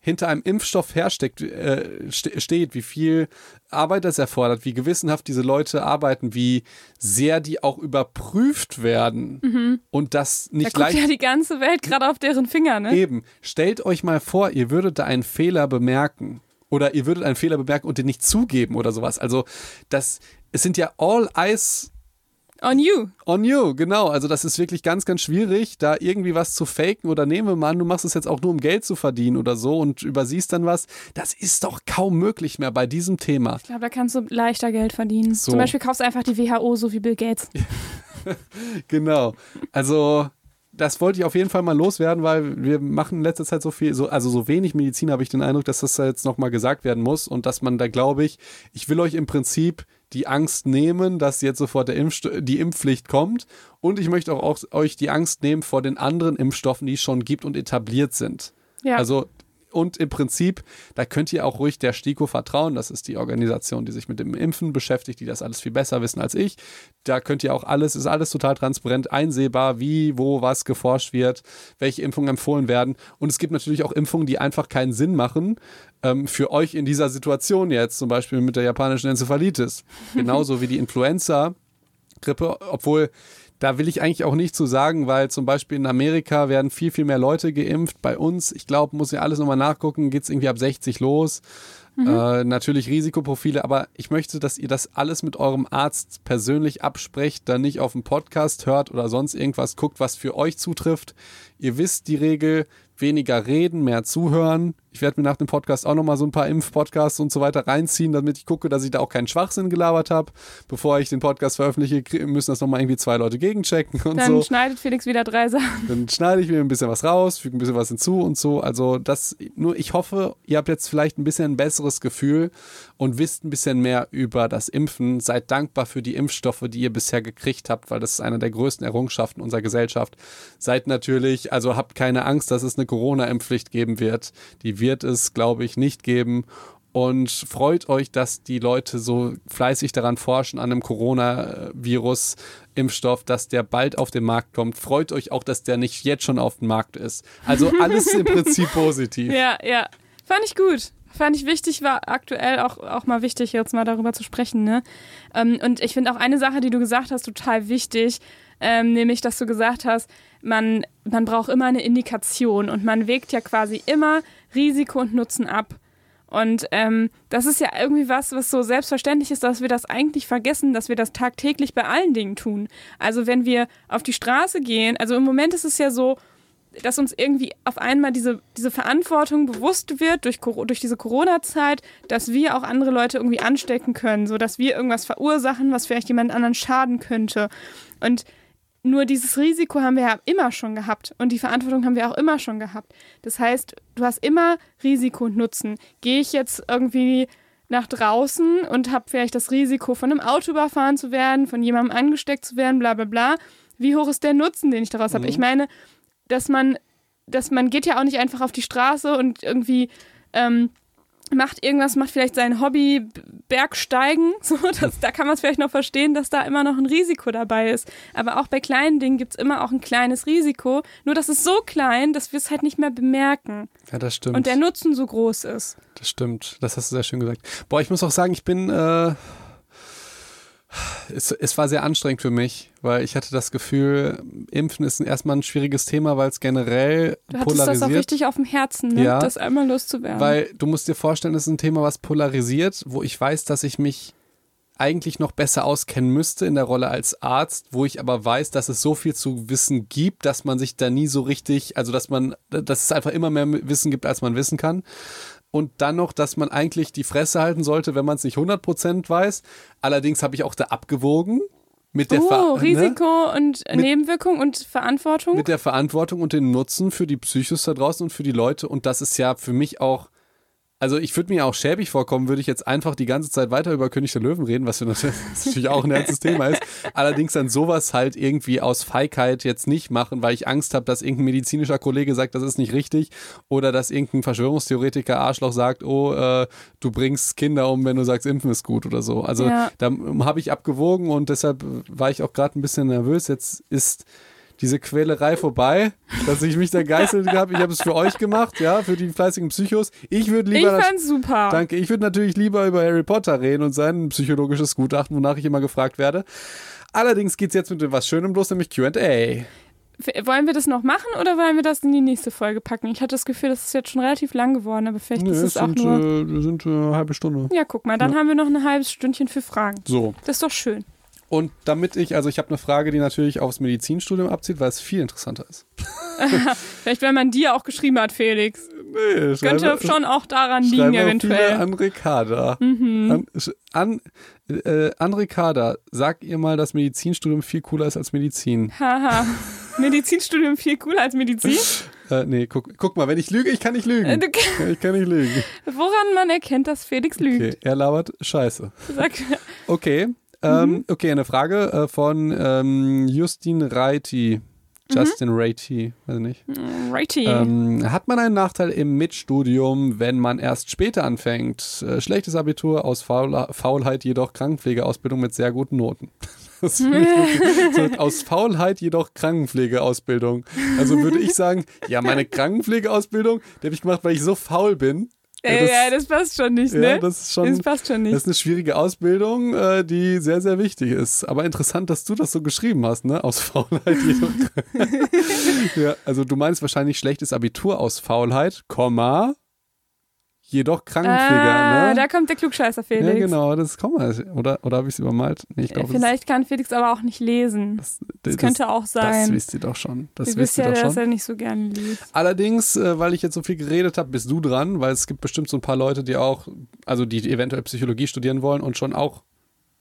hinter einem Impfstoff hersteckt, äh, ste steht, wie viel Arbeit das erfordert, wie gewissenhaft diese Leute arbeiten, wie sehr die auch überprüft werden und das Da nicht guckt leicht ja die ganze Welt gerade auf deren Finger, ne? Eben. Stellt euch mal vor, ihr würdet da einen Fehler bemerken. Oder ihr würdet einen Fehler bemerken und den nicht zugeben oder sowas. Also, das, es sind ja all eyes On you. On you, genau. Also das ist wirklich ganz, ganz schwierig, da irgendwie was zu faken oder nehmen wir mal an, du machst es jetzt auch nur, um Geld zu verdienen oder so und übersiehst dann was. Das ist doch kaum möglich mehr bei diesem Thema. Ich glaube, da kannst du leichter Geld verdienen. So. Zum Beispiel kaufst du einfach die WHO, so wie Bill Gates. Genau. Also das wollte ich auf jeden Fall mal loswerden, weil wir machen in letzter Zeit so viel, so, also so wenig Medizin, habe ich den Eindruck, dass das jetzt nochmal gesagt werden muss und dass man da, glaube ich, ich will euch im Prinzip die Angst nehmen, dass jetzt sofort Impfsto die Impfpflicht kommt und ich möchte auch, auch euch die Angst nehmen vor den anderen Impfstoffen, die es schon gibt und etabliert sind. Ja. Also und im Prinzip, da könnt ihr auch ruhig der STIKO vertrauen. Das ist die Organisation, die sich mit dem Impfen beschäftigt, die das alles viel besser wissen als ich. Da könnt ihr auch alles, ist alles total transparent einsehbar, wie, wo, was geforscht wird, welche Impfungen empfohlen werden. Und es gibt natürlich auch Impfungen, die einfach keinen Sinn machen ähm, für euch in dieser Situation jetzt, zum Beispiel mit der japanischen Enzephalitis. Genauso wie die Influenza. Grippe, obwohl da will ich eigentlich auch nicht zu sagen, weil zum Beispiel in Amerika werden viel, viel mehr Leute geimpft. Bei uns, ich glaube, muss ja alles nochmal nachgucken, geht es irgendwie ab 60 los. Äh, natürlich Risikoprofile, aber ich möchte, dass ihr das alles mit eurem Arzt persönlich absprecht, dann nicht auf dem Podcast hört oder sonst irgendwas, guckt, was für euch zutrifft. Ihr wisst die Regel, weniger reden, mehr zuhören. Ich werde mir nach dem Podcast auch nochmal so ein paar Impfpodcasts und so weiter reinziehen, damit ich gucke, dass ich da auch keinen Schwachsinn gelabert habe. Bevor ich den Podcast veröffentliche, müssen das nochmal irgendwie zwei Leute gegenchecken und Dann so. schneidet Felix wieder drei Sachen. Dann schneide ich mir ein bisschen was raus, füge ein bisschen was hinzu und so. Also das, nur ich hoffe, ihr habt jetzt vielleicht ein bisschen ein besseres Gefühl und wisst ein bisschen mehr über das Impfen. Seid dankbar für die Impfstoffe, die ihr bisher gekriegt habt, weil das ist eine der größten Errungenschaften unserer Gesellschaft. Seid natürlich, also habt keine Angst, dass es eine Corona-Impfpflicht geben wird. Die wird es, glaube ich, nicht geben. Und freut euch, dass die Leute so fleißig daran forschen, an einem Coronavirus-Impfstoff, dass der bald auf den Markt kommt. Freut euch auch, dass der nicht jetzt schon auf dem Markt ist. Also alles im Prinzip positiv. Ja, ja. Fand ich gut. Fand ich wichtig, war aktuell auch, auch mal wichtig, jetzt mal darüber zu sprechen. Ne? Ähm, und ich finde auch eine Sache, die du gesagt hast, total wichtig, ähm, nämlich, dass du gesagt hast, man, man braucht immer eine Indikation und man wägt ja quasi immer Risiko und Nutzen ab. Und ähm, das ist ja irgendwie was, was so selbstverständlich ist, dass wir das eigentlich vergessen, dass wir das tagtäglich bei allen Dingen tun. Also wenn wir auf die Straße gehen, also im Moment ist es ja so, dass uns irgendwie auf einmal diese, diese Verantwortung bewusst wird durch, durch diese Corona-Zeit, dass wir auch andere Leute irgendwie anstecken können, so dass wir irgendwas verursachen, was vielleicht jemand anderen schaden könnte. Und nur dieses Risiko haben wir ja immer schon gehabt und die Verantwortung haben wir auch immer schon gehabt. Das heißt, du hast immer Risiko und Nutzen. Gehe ich jetzt irgendwie nach draußen und habe vielleicht das Risiko, von einem Auto überfahren zu werden, von jemandem angesteckt zu werden, bla bla bla. Wie hoch ist der Nutzen, den ich daraus habe? Mhm. Ich meine, dass man, dass man geht ja auch nicht einfach auf die Straße und irgendwie ähm, macht irgendwas, macht vielleicht sein Hobby Bergsteigen. So, das, da kann man es vielleicht noch verstehen, dass da immer noch ein Risiko dabei ist. Aber auch bei kleinen Dingen gibt es immer auch ein kleines Risiko. Nur das ist so klein, dass wir es halt nicht mehr bemerken. Ja, das stimmt. Und der Nutzen so groß ist. Das stimmt, das hast du sehr schön gesagt. Boah, ich muss auch sagen, ich bin, äh, es, es war sehr anstrengend für mich, weil ich hatte das Gefühl, Impfen ist erstmal ein schwieriges Thema, weil es generell Du hattest das auch polarisiert. richtig auf dem Herzen, ne? Ja. das einmal loszuwerden. Weil du musst dir vorstellen, es ist ein Thema, was polarisiert, wo ich weiß, dass ich mich eigentlich noch besser auskennen müsste in der Rolle als Arzt, wo ich aber weiß, dass es so viel zu wissen gibt, dass man sich da nie so richtig, also dass man, dass es einfach immer mehr Wissen gibt, als man wissen kann. Und dann noch, dass man eigentlich die Fresse halten sollte, wenn man es nicht 100% weiß. Allerdings habe ich auch da abgewogen mit der, oh, ne? Risiko und Nebenwirkung und Verantwortung. mit der Verantwortung und den Nutzen für die Psychos da draußen und für die Leute. Und das ist ja für mich auch, also ich würde mir auch schäbig vorkommen, würde ich jetzt einfach die ganze Zeit weiter über König der Löwen reden, was natürlich, auch ein ernstes Thema ist. Allerdings dann sowas halt irgendwie aus Feigheit jetzt nicht machen, weil ich Angst habe, dass irgendein medizinischer Kollege sagt, das ist nicht richtig. Oder dass irgendein Verschwörungstheoretiker Arschloch sagt, oh, äh, du bringst Kinder um, wenn du sagst, impfen ist gut oder so. Also Ja. da habe ich abgewogen und deshalb war ich auch gerade ein bisschen nervös. Jetzt ist diese Quälerei vorbei, dass ich mich da geißelt habe. Ich habe es für euch gemacht, ja, für die fleißigen Psychos. Ich würde ich lieber das, fand's super. danke, ich würde natürlich lieber über Harry Potter reden und sein psychologisches Gutachten, wonach ich immer gefragt werde. Allerdings geht's jetzt mit dem was Schönem los, nämlich Q&A. Wollen wir das noch machen oder wollen wir das in die nächste Folge packen? Ich hatte das Gefühl, das ist jetzt schon relativ lang geworden, aber vielleicht ist es auch sind, nur. äh, sind äh, eine halbe Stunde. Ja, guck mal, dann haben wir noch ein halbes Stündchen für Fragen. So. Das ist doch schön. Und damit ich, also ich habe eine Frage, die natürlich aufs Medizinstudium abzieht, weil es viel interessanter ist. Vielleicht, wenn man dir auch geschrieben hat, Felix. Nee, Könnte schon auch daran liegen, eventuell. An Ricarda. Mhm. An, an, äh, an Ricarda, sag ihr mal, dass Medizinstudium viel cooler ist als Medizin. Haha. Medizinstudium viel cooler als Medizin? Äh, nee, guck, guck mal, wenn ich lüge, ich kann nicht lügen. Äh, ich kann nicht lügen. Woran man erkennt, dass Felix lügt? Okay, er labert Scheiße. Sag. Okay, ähm, mhm. okay, eine Frage äh, von ähm, Justin Reiti. Justin mhm. Reiti, weiß nicht. Reiti. Ähm, hat man einen Nachteil im Mitstudium, wenn man erst später anfängt? Äh, schlechtes Abitur, aus Faul Faulheit jedoch Krankenpflegeausbildung mit sehr guten Noten. Das so, aus Faulheit jedoch Krankenpflegeausbildung. Also würde ich sagen, ja, meine Krankenpflegeausbildung, die habe ich gemacht, weil ich so faul bin. Ja, das, ja, das passt schon nicht, ne? Ja, das, ist schon, das passt schon nicht. Das ist eine schwierige Ausbildung, äh, die sehr, sehr wichtig ist. Aber interessant, dass du das so geschrieben hast, ne? Aus Faulheit ja, also du meinst wahrscheinlich schlechtes Abitur aus Faulheit, Komma, jedoch Krankenpfleger. Ah, ne? Da kommt der Klugscheißer Felix. Ja, genau, das kommt Oder, oder habe ich es übermalt? Nee, ich glaub, Vielleicht kann Felix aber auch nicht lesen. Das, das, das könnte auch sein. Das wisst ihr doch schon. Das ihr wisst ja, dass er nicht so gerne liest. Allerdings, äh, weil ich jetzt so viel geredet habe, bist du dran, weil es gibt bestimmt so ein paar Leute, die auch, also die eventuell Psychologie studieren wollen und schon auch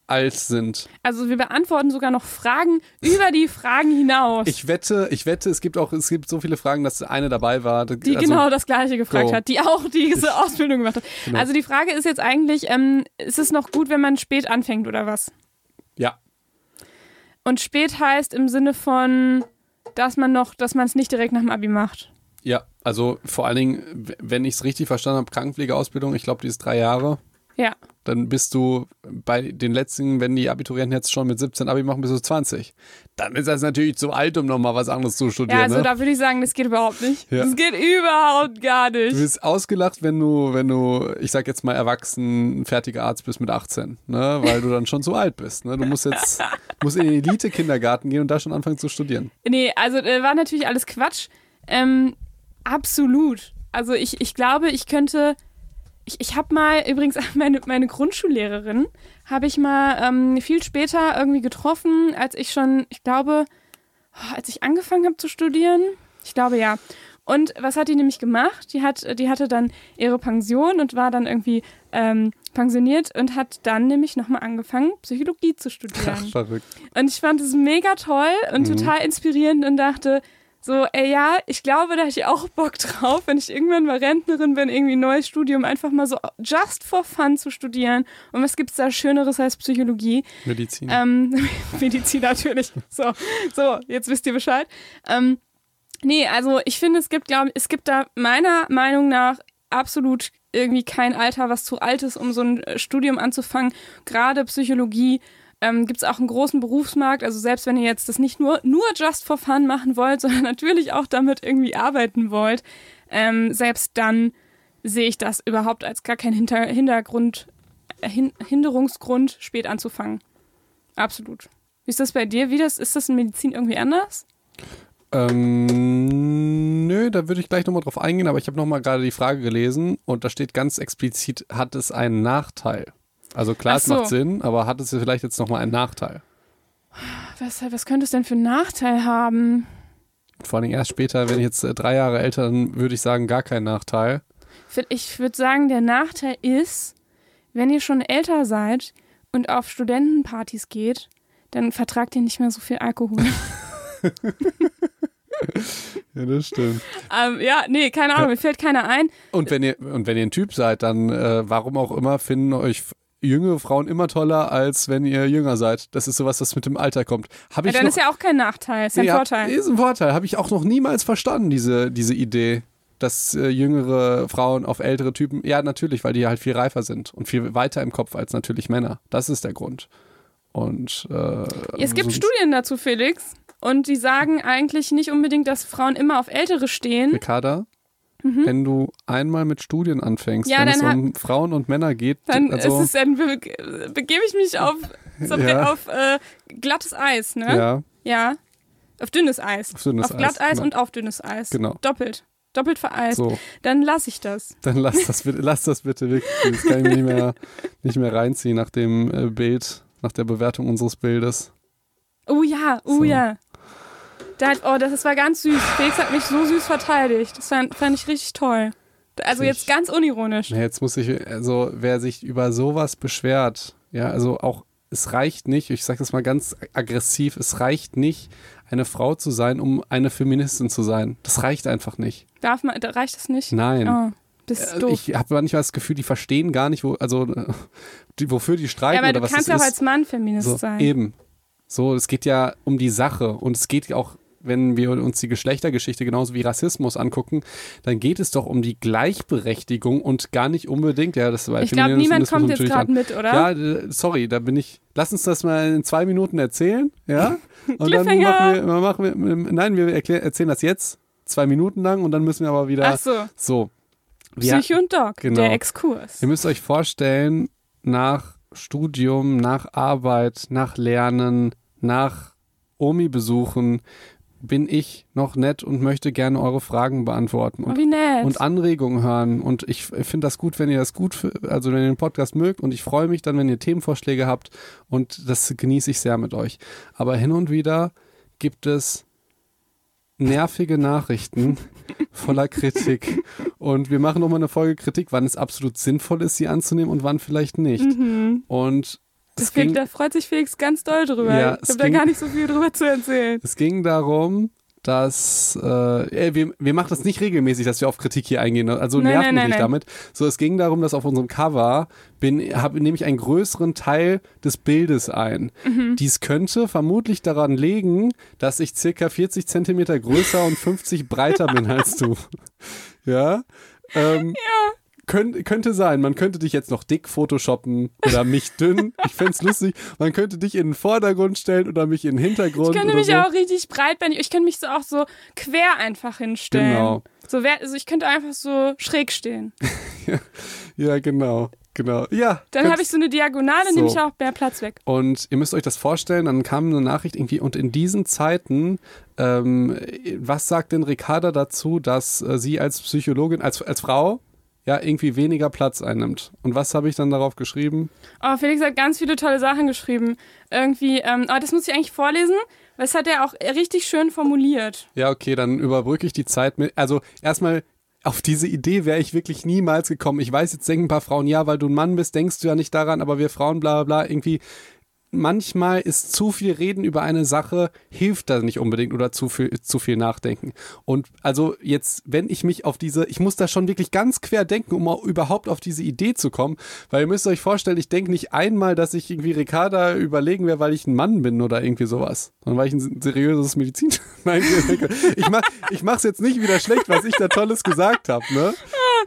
alt sind. Also wir beantworten sogar noch Fragen über die Fragen hinaus. Ich wette, ich wette, es gibt auch, es gibt so viele Fragen, dass eine dabei war. Die also, genau das gleiche gefragt go. hat, die auch diese ich, Ausbildung gemacht hat. Genau. Also die Frage ist jetzt eigentlich, ähm, ist es noch gut, wenn man spät anfängt oder was? Ja. Und spät heißt im Sinne von, dass man noch, dass man es nicht direkt nach dem Abi macht. Ja, also vor allen Dingen, wenn ich es richtig verstanden habe, Krankenpflegeausbildung, ich glaube, die ist drei Jahre. Ja. Dann bist du bei den letzten, wenn die Abiturienten jetzt schon mit 17 Abi machen, bist du 20. Dann ist das natürlich zu alt, um nochmal was anderes zu studieren. Ja, also ne? da würde ich sagen, das geht überhaupt nicht. Ja. Das geht überhaupt gar nicht. Du wirst ausgelacht, wenn du, wenn du, ich sag jetzt mal, erwachsen, fertiger Arzt bist mit 18, ne? Weil du dann schon zu alt bist. Ne? Du musst jetzt musst in den Elite-Kindergarten gehen und da schon anfangen zu studieren. Nee, also äh, war natürlich alles Quatsch. Ähm, absolut. Also ich, ich glaube, ich könnte ich, ich habe mal, übrigens meine, meine Grundschullehrerin, habe ich mal ähm, viel später irgendwie getroffen, als ich schon, ich glaube, oh, als ich angefangen habe zu studieren. Ich glaube ja. Und was hat die nämlich gemacht? Die, hat, die hatte dann ihre Pension und war dann irgendwie ähm, pensioniert und hat dann nämlich nochmal angefangen, Psychologie zu studieren. Ach, verrückt. Und ich fand es mega toll und mhm. total inspirierend und dachte, so, ey, ja, ich glaube, da hätte ich auch Bock drauf, wenn ich irgendwann mal Rentnerin bin, irgendwie ein neues Studium, einfach mal so just for fun zu studieren. Und was gibt es da Schöneres als Psychologie? Medizin. Ähm, Medizin natürlich. So, so, jetzt wisst ihr Bescheid. Ähm, nee, also ich finde, es gibt, glaube es gibt da meiner Meinung nach absolut irgendwie kein Alter, was zu alt ist, um so ein Studium anzufangen. Gerade Psychologie ähm, gibt es auch einen großen Berufsmarkt. Also selbst wenn ihr jetzt das nicht nur, nur just for fun machen wollt, sondern natürlich auch damit irgendwie arbeiten wollt, ähm, selbst dann sehe ich das überhaupt als gar kein Hinter Hintergrund, äh, Hin Hinderungsgrund, spät anzufangen. Absolut. Wie ist das bei dir? Wie das, ist das in Medizin irgendwie anders? Ähm, nö, da würde ich gleich nochmal drauf eingehen, aber ich habe nochmal gerade die Frage gelesen und da steht ganz explizit, hat es einen Nachteil? Also klar, so. es macht Sinn, aber hat es vielleicht jetzt nochmal einen Nachteil? Was, was könnte es denn für einen Nachteil haben? Vor allem erst später, wenn ich jetzt äh, drei Jahre älter, dann würde ich sagen, gar kein Nachteil. Ich würde sagen, der Nachteil ist, wenn ihr schon älter seid und auf Studentenpartys geht, dann vertragt ihr nicht mehr so viel Alkohol. ja, das stimmt. Ähm, ja, nee, keine Ahnung, mir fällt keiner ein. Und wenn ihr, und wenn ihr ein Typ seid, dann äh, warum auch immer finden euch jüngere Frauen immer toller, als wenn ihr jünger seid. Das ist sowas, das mit dem Alter kommt. Hab ja, ich dann noch, ist ja auch kein Nachteil, ist ein ja, Vorteil. Ist ein Vorteil. Habe ich auch noch niemals verstanden, diese, diese Idee, dass äh, jüngere Frauen auf ältere Typen, ja, natürlich, weil die halt viel reifer sind und viel weiter im Kopf als natürlich Männer. Das ist der Grund. Und äh, es gibt so Studien dazu, Felix. Und die sagen eigentlich nicht unbedingt, dass Frauen immer auf Ältere stehen. Ricarda, mhm. wenn du einmal mit Studien anfängst, ja, wenn es um Frauen und Männer geht. Dann, also, es, dann be begebe ich mich auf, ja. auf äh, glattes Eis, ne? Ja. Ja. Auf dünnes Eis. Auf, dünnes auf Glatteis genau. und auf dünnes Eis. Genau. Doppelt. Doppelt vereist. So. Dann lasse ich das. Dann lass das bitte, lass das bitte wirklich. Das kann ich mir nicht mehr, nicht mehr reinziehen nach dem äh, Bild nach der Bewertung unseres Bildes. Oh ja, oh So. ja. Da hat, oh, das, das war ganz süß. Felix hat mich so süß verteidigt. Das fand, fand ich richtig toll. Also Ich- jetzt ganz unironisch. Ja, jetzt muss ich, also wer sich über sowas beschwert, ja, also auch, es reicht nicht, ich sage das mal ganz aggressiv, es reicht nicht, eine Frau zu sein, um eine Feministin zu sein. Das reicht einfach nicht. Darf man, reicht das nicht? Nein. Oh, das ist Äh, doof. Ich habe manchmal das Gefühl, die verstehen gar nicht, wo, also die, wofür die streiten ja, aber oder du was kannst ja auch als Mann Feminist so, sein. Eben. So, es geht ja um die Sache und es geht auch, wenn wir uns die Geschlechtergeschichte genauso wie Rassismus angucken, dann geht es doch um die Gleichberechtigung und gar nicht unbedingt, ja, das war ich glaube, niemand kommt jetzt gerade mit, oder? Ja, äh, sorry, da bin ich. Lass uns das mal in zwei Minuten erzählen, ja? Und dann machen wir, machen wir, nein, wir erklär, erzählen das jetzt zwei Minuten lang und dann müssen wir aber wieder Ach so, so. Wir, Psycho und Doc, genau. der Exkurs. Ihr müsst euch vorstellen, nach Studium, nach Arbeit, nach Lernen, nach Omi-Besuchen bin ich noch nett und möchte gerne eure Fragen beantworten Oh, und, nett. und Anregungen hören. Und ich finde das gut, wenn ihr das gut, also wenn ihr den Podcast mögt. Und ich freue mich dann, wenn ihr Themenvorschläge habt. Und das genieße ich sehr mit euch. Aber hin und wieder gibt es nervige Nachrichten voller Kritik. Und wir machen nochmal eine Folge Kritik, wann es absolut sinnvoll ist, sie anzunehmen und wann vielleicht nicht. mhm. Und das ging, da freut sich Felix ganz doll drüber. Ja, ich es habe da gar nicht so viel drüber zu erzählen. es ging darum, dass äh, wir, wir machen das nicht regelmäßig, dass wir auf Kritik hier eingehen. Also Nein, mich nein, nicht damit. So, es ging darum, dass auf unserem Cover bin, habe nehme ich einen größeren Teil des Bildes ein. Mhm. Dies könnte vermutlich daran liegen, dass ich circa 40 Zentimeter größer und 50 breiter bin als du. Ja. Ähm, Könnt, könnte sein, man könnte dich jetzt noch dick photoshoppen oder mich dünn. Ich fände es lustig. Man könnte dich in den Vordergrund stellen oder mich in den Hintergrund. Ich könnte mich so. auch richtig breitbändig, ich könnte mich so auch so quer einfach hinstellen. Genau. So wär, also ich könnte einfach so schräg stehen. Ja, genau. Genau. Ja. Dann habe ich so eine Diagonale, So. nehme ich auch mehr Platz weg. Und ihr müsst euch das vorstellen, dann kam eine Nachricht irgendwie, und in diesen Zeiten, ähm, was sagt denn Ricarda dazu, dass äh, sie als Psychologin, als, als Frau, ja, irgendwie weniger Platz einnimmt? Und was habe ich dann darauf geschrieben? Oh, Felix hat ganz viele tolle Sachen geschrieben. Irgendwie, ähm, aber das muss ich eigentlich vorlesen, weil es hat er auch richtig schön formuliert. Ja, okay, dann überbrücke ich die Zeit mit. Also erstmal. Auf diese Idee wäre ich wirklich niemals gekommen. Ich weiß, jetzt denken ein paar Frauen, ja, weil du ein Mann bist, denkst du ja nicht daran, aber wir Frauen, bla bla bla, irgendwie manchmal ist zu viel Reden über eine Sache, hilft da nicht unbedingt oder zu viel, zu viel nachdenken. Und also jetzt, wenn ich mich auf diese, ich muss da schon wirklich ganz quer denken, um überhaupt auf diese Idee zu kommen, weil ihr müsst euch vorstellen, ich denke nicht einmal, dass ich irgendwie Ricarda überlegen wäre, weil ich ein Mann bin oder irgendwie sowas, sondern weil ich ein seriöses Medizin. Nein, ich mach, ich mach's jetzt nicht wieder schlecht, was ich da Tolles gesagt habe, ne?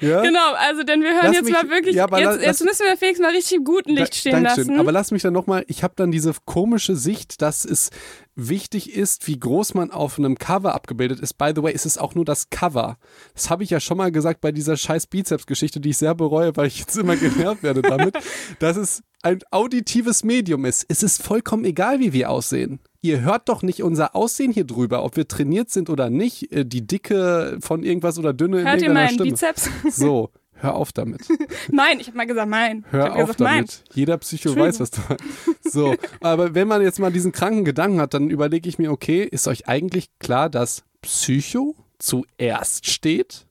Ja? Genau, also denn wir hören Lass jetzt mich- mal wirklich, ja, jetzt, lass- jetzt müssen wir Felix mal richtig im guten Licht Da- stehen Dankeschön. lassen. Aber lass mich dann nochmal, ich habe dann diese komische Sicht, dass es wichtig ist, wie groß man auf einem Cover abgebildet ist. By the way, es ist auch nur das Cover. Das habe ich ja schon mal gesagt bei dieser scheiß Bizeps-Geschichte, die ich sehr bereue, weil ich jetzt immer genervt werde damit, dass es ein auditives Medium ist. Es ist vollkommen egal, wie wir aussehen. Ihr hört doch nicht unser Aussehen hier drüber, ob wir trainiert sind oder nicht, äh, die Dicke von irgendwas oder Dünne in Hört ihr irgendeiner meinen Stimme. Bizeps? So, hör auf damit. mein, ich habe mal gesagt ich Hör auf gesagt, damit. Jeder Psycho weiß, was du meinst. So, aber wenn man jetzt mal diesen kranken Gedanken hat, dann überlege ich mir, okay, ist euch eigentlich klar, dass Psycho zuerst steht?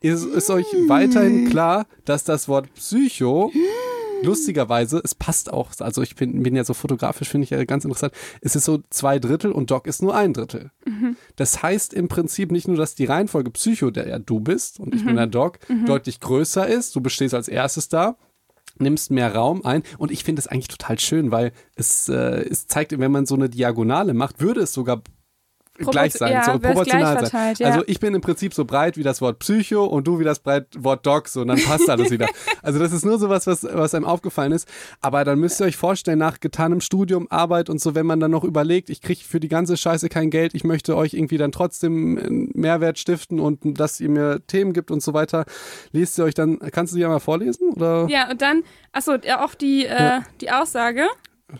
Ist, ist euch weiterhin klar, dass das Wort Psycho lustigerweise, es passt auch, also ich bin, bin ja so fotografisch, finde ich ja ganz interessant, es ist so zwei Drittel und Doc ist nur ein Drittel. Das heißt im Prinzip nicht nur, dass die Reihenfolge Psycho, der ja du bist und ich bin der Doc, deutlich größer ist, du bestehst als erstes da, nimmst mehr Raum ein und ich finde es eigentlich total schön, weil es, äh, es zeigt, wenn man so eine Diagonale macht, würde es sogar gleich sein, ja, so proportional sein. ja. Also ich bin im Prinzip so breit wie das Wort Psycho und du wie das breit Wort Dog, so und dann passt alles wieder. Also das ist nur sowas, was, was einem aufgefallen ist. Aber dann müsst ihr euch vorstellen, nach getanem Studium, Arbeit und so, wenn man dann noch überlegt, ich kriege für die ganze Scheiße kein Geld, ich möchte euch irgendwie dann trotzdem einen Mehrwert stiften und dass ihr mir Themen gibt und so weiter, lest ihr euch dann, kannst du die ja mal vorlesen? Oder? Ja, und dann, achso, auch die, äh, Ja. die Aussage.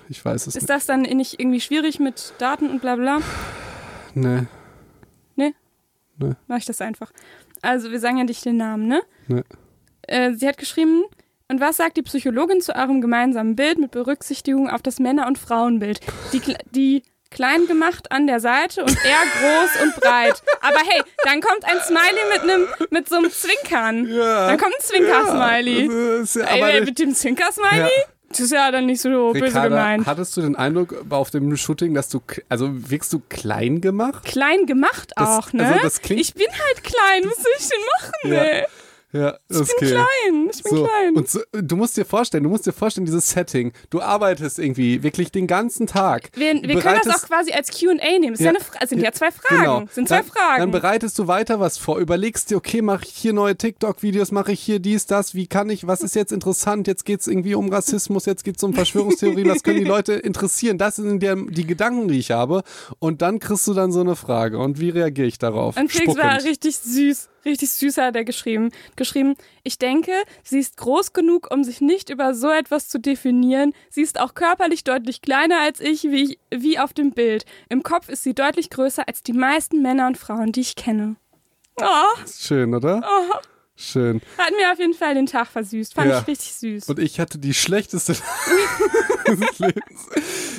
Ich weiß es Ist nicht. das dann nicht irgendwie schwierig mit Daten und bla bla? Nee, Mach ich das einfach. Also, wir sagen ja nicht den Namen, ne? nee. Äh, sie hat geschrieben, Und was sagt die Psychologin zu eurem gemeinsamen Bild mit Berücksichtigung auf das Männer- und Frauenbild? Die, die klein gemacht an der Seite und eher groß und breit. Aber hey, dann kommt ein Smiley mit einem mit so einem Zwinkern. Ja. Dann kommt ein Zwinker-Smiley. Ja, ja, Ey, aber mit dem Zwinker-Smiley? Ja. Das ist ja dann nicht so böse Ricarda, gemeint. hattest du den Eindruck auf dem Shooting, dass du, also wirkst du klein gemacht? Klein gemacht Das- auch, ne? also das klingt- ich bin halt klein, was soll ich denn machen, Ja. ey? Ja, Ich bin klein, ich bin so. klein. Und so, du musst dir vorstellen, du musst dir vorstellen, dieses Setting. Du arbeitest irgendwie wirklich den ganzen Tag. wir wir können das auch quasi als Q&A nehmen. Das ja. Ja. eine sind ja zwei Fragen. Genau. Sind zwei dann, Fragen. Dann bereitest du weiter was vor, überlegst dir, okay, mache ich hier neue TikTok-Videos, mache ich hier dies, das, wie kann ich, was ist jetzt interessant, jetzt geht es irgendwie um Rassismus, jetzt geht es um Verschwörungstheorien, was können die Leute interessieren, das sind der, die Gedanken, die ich habe und dann kriegst du dann so eine Frage und wie reagiere ich darauf? Und Felix war richtig süß. Richtig süß hat er geschrieben. Geschrieben, ich denke, sie ist groß genug, um sich nicht über so etwas zu definieren. Sie ist auch körperlich deutlich kleiner als ich, wie, ich, wie auf dem Bild. Im Kopf ist sie deutlich größer als die meisten Männer und Frauen, die ich kenne. Oh, Schön, oder? Schön. hat mir auf jeden Fall den Tag versüßt. Fand Ja. ich richtig süß. Und ich hatte die schlechteste des Lebens.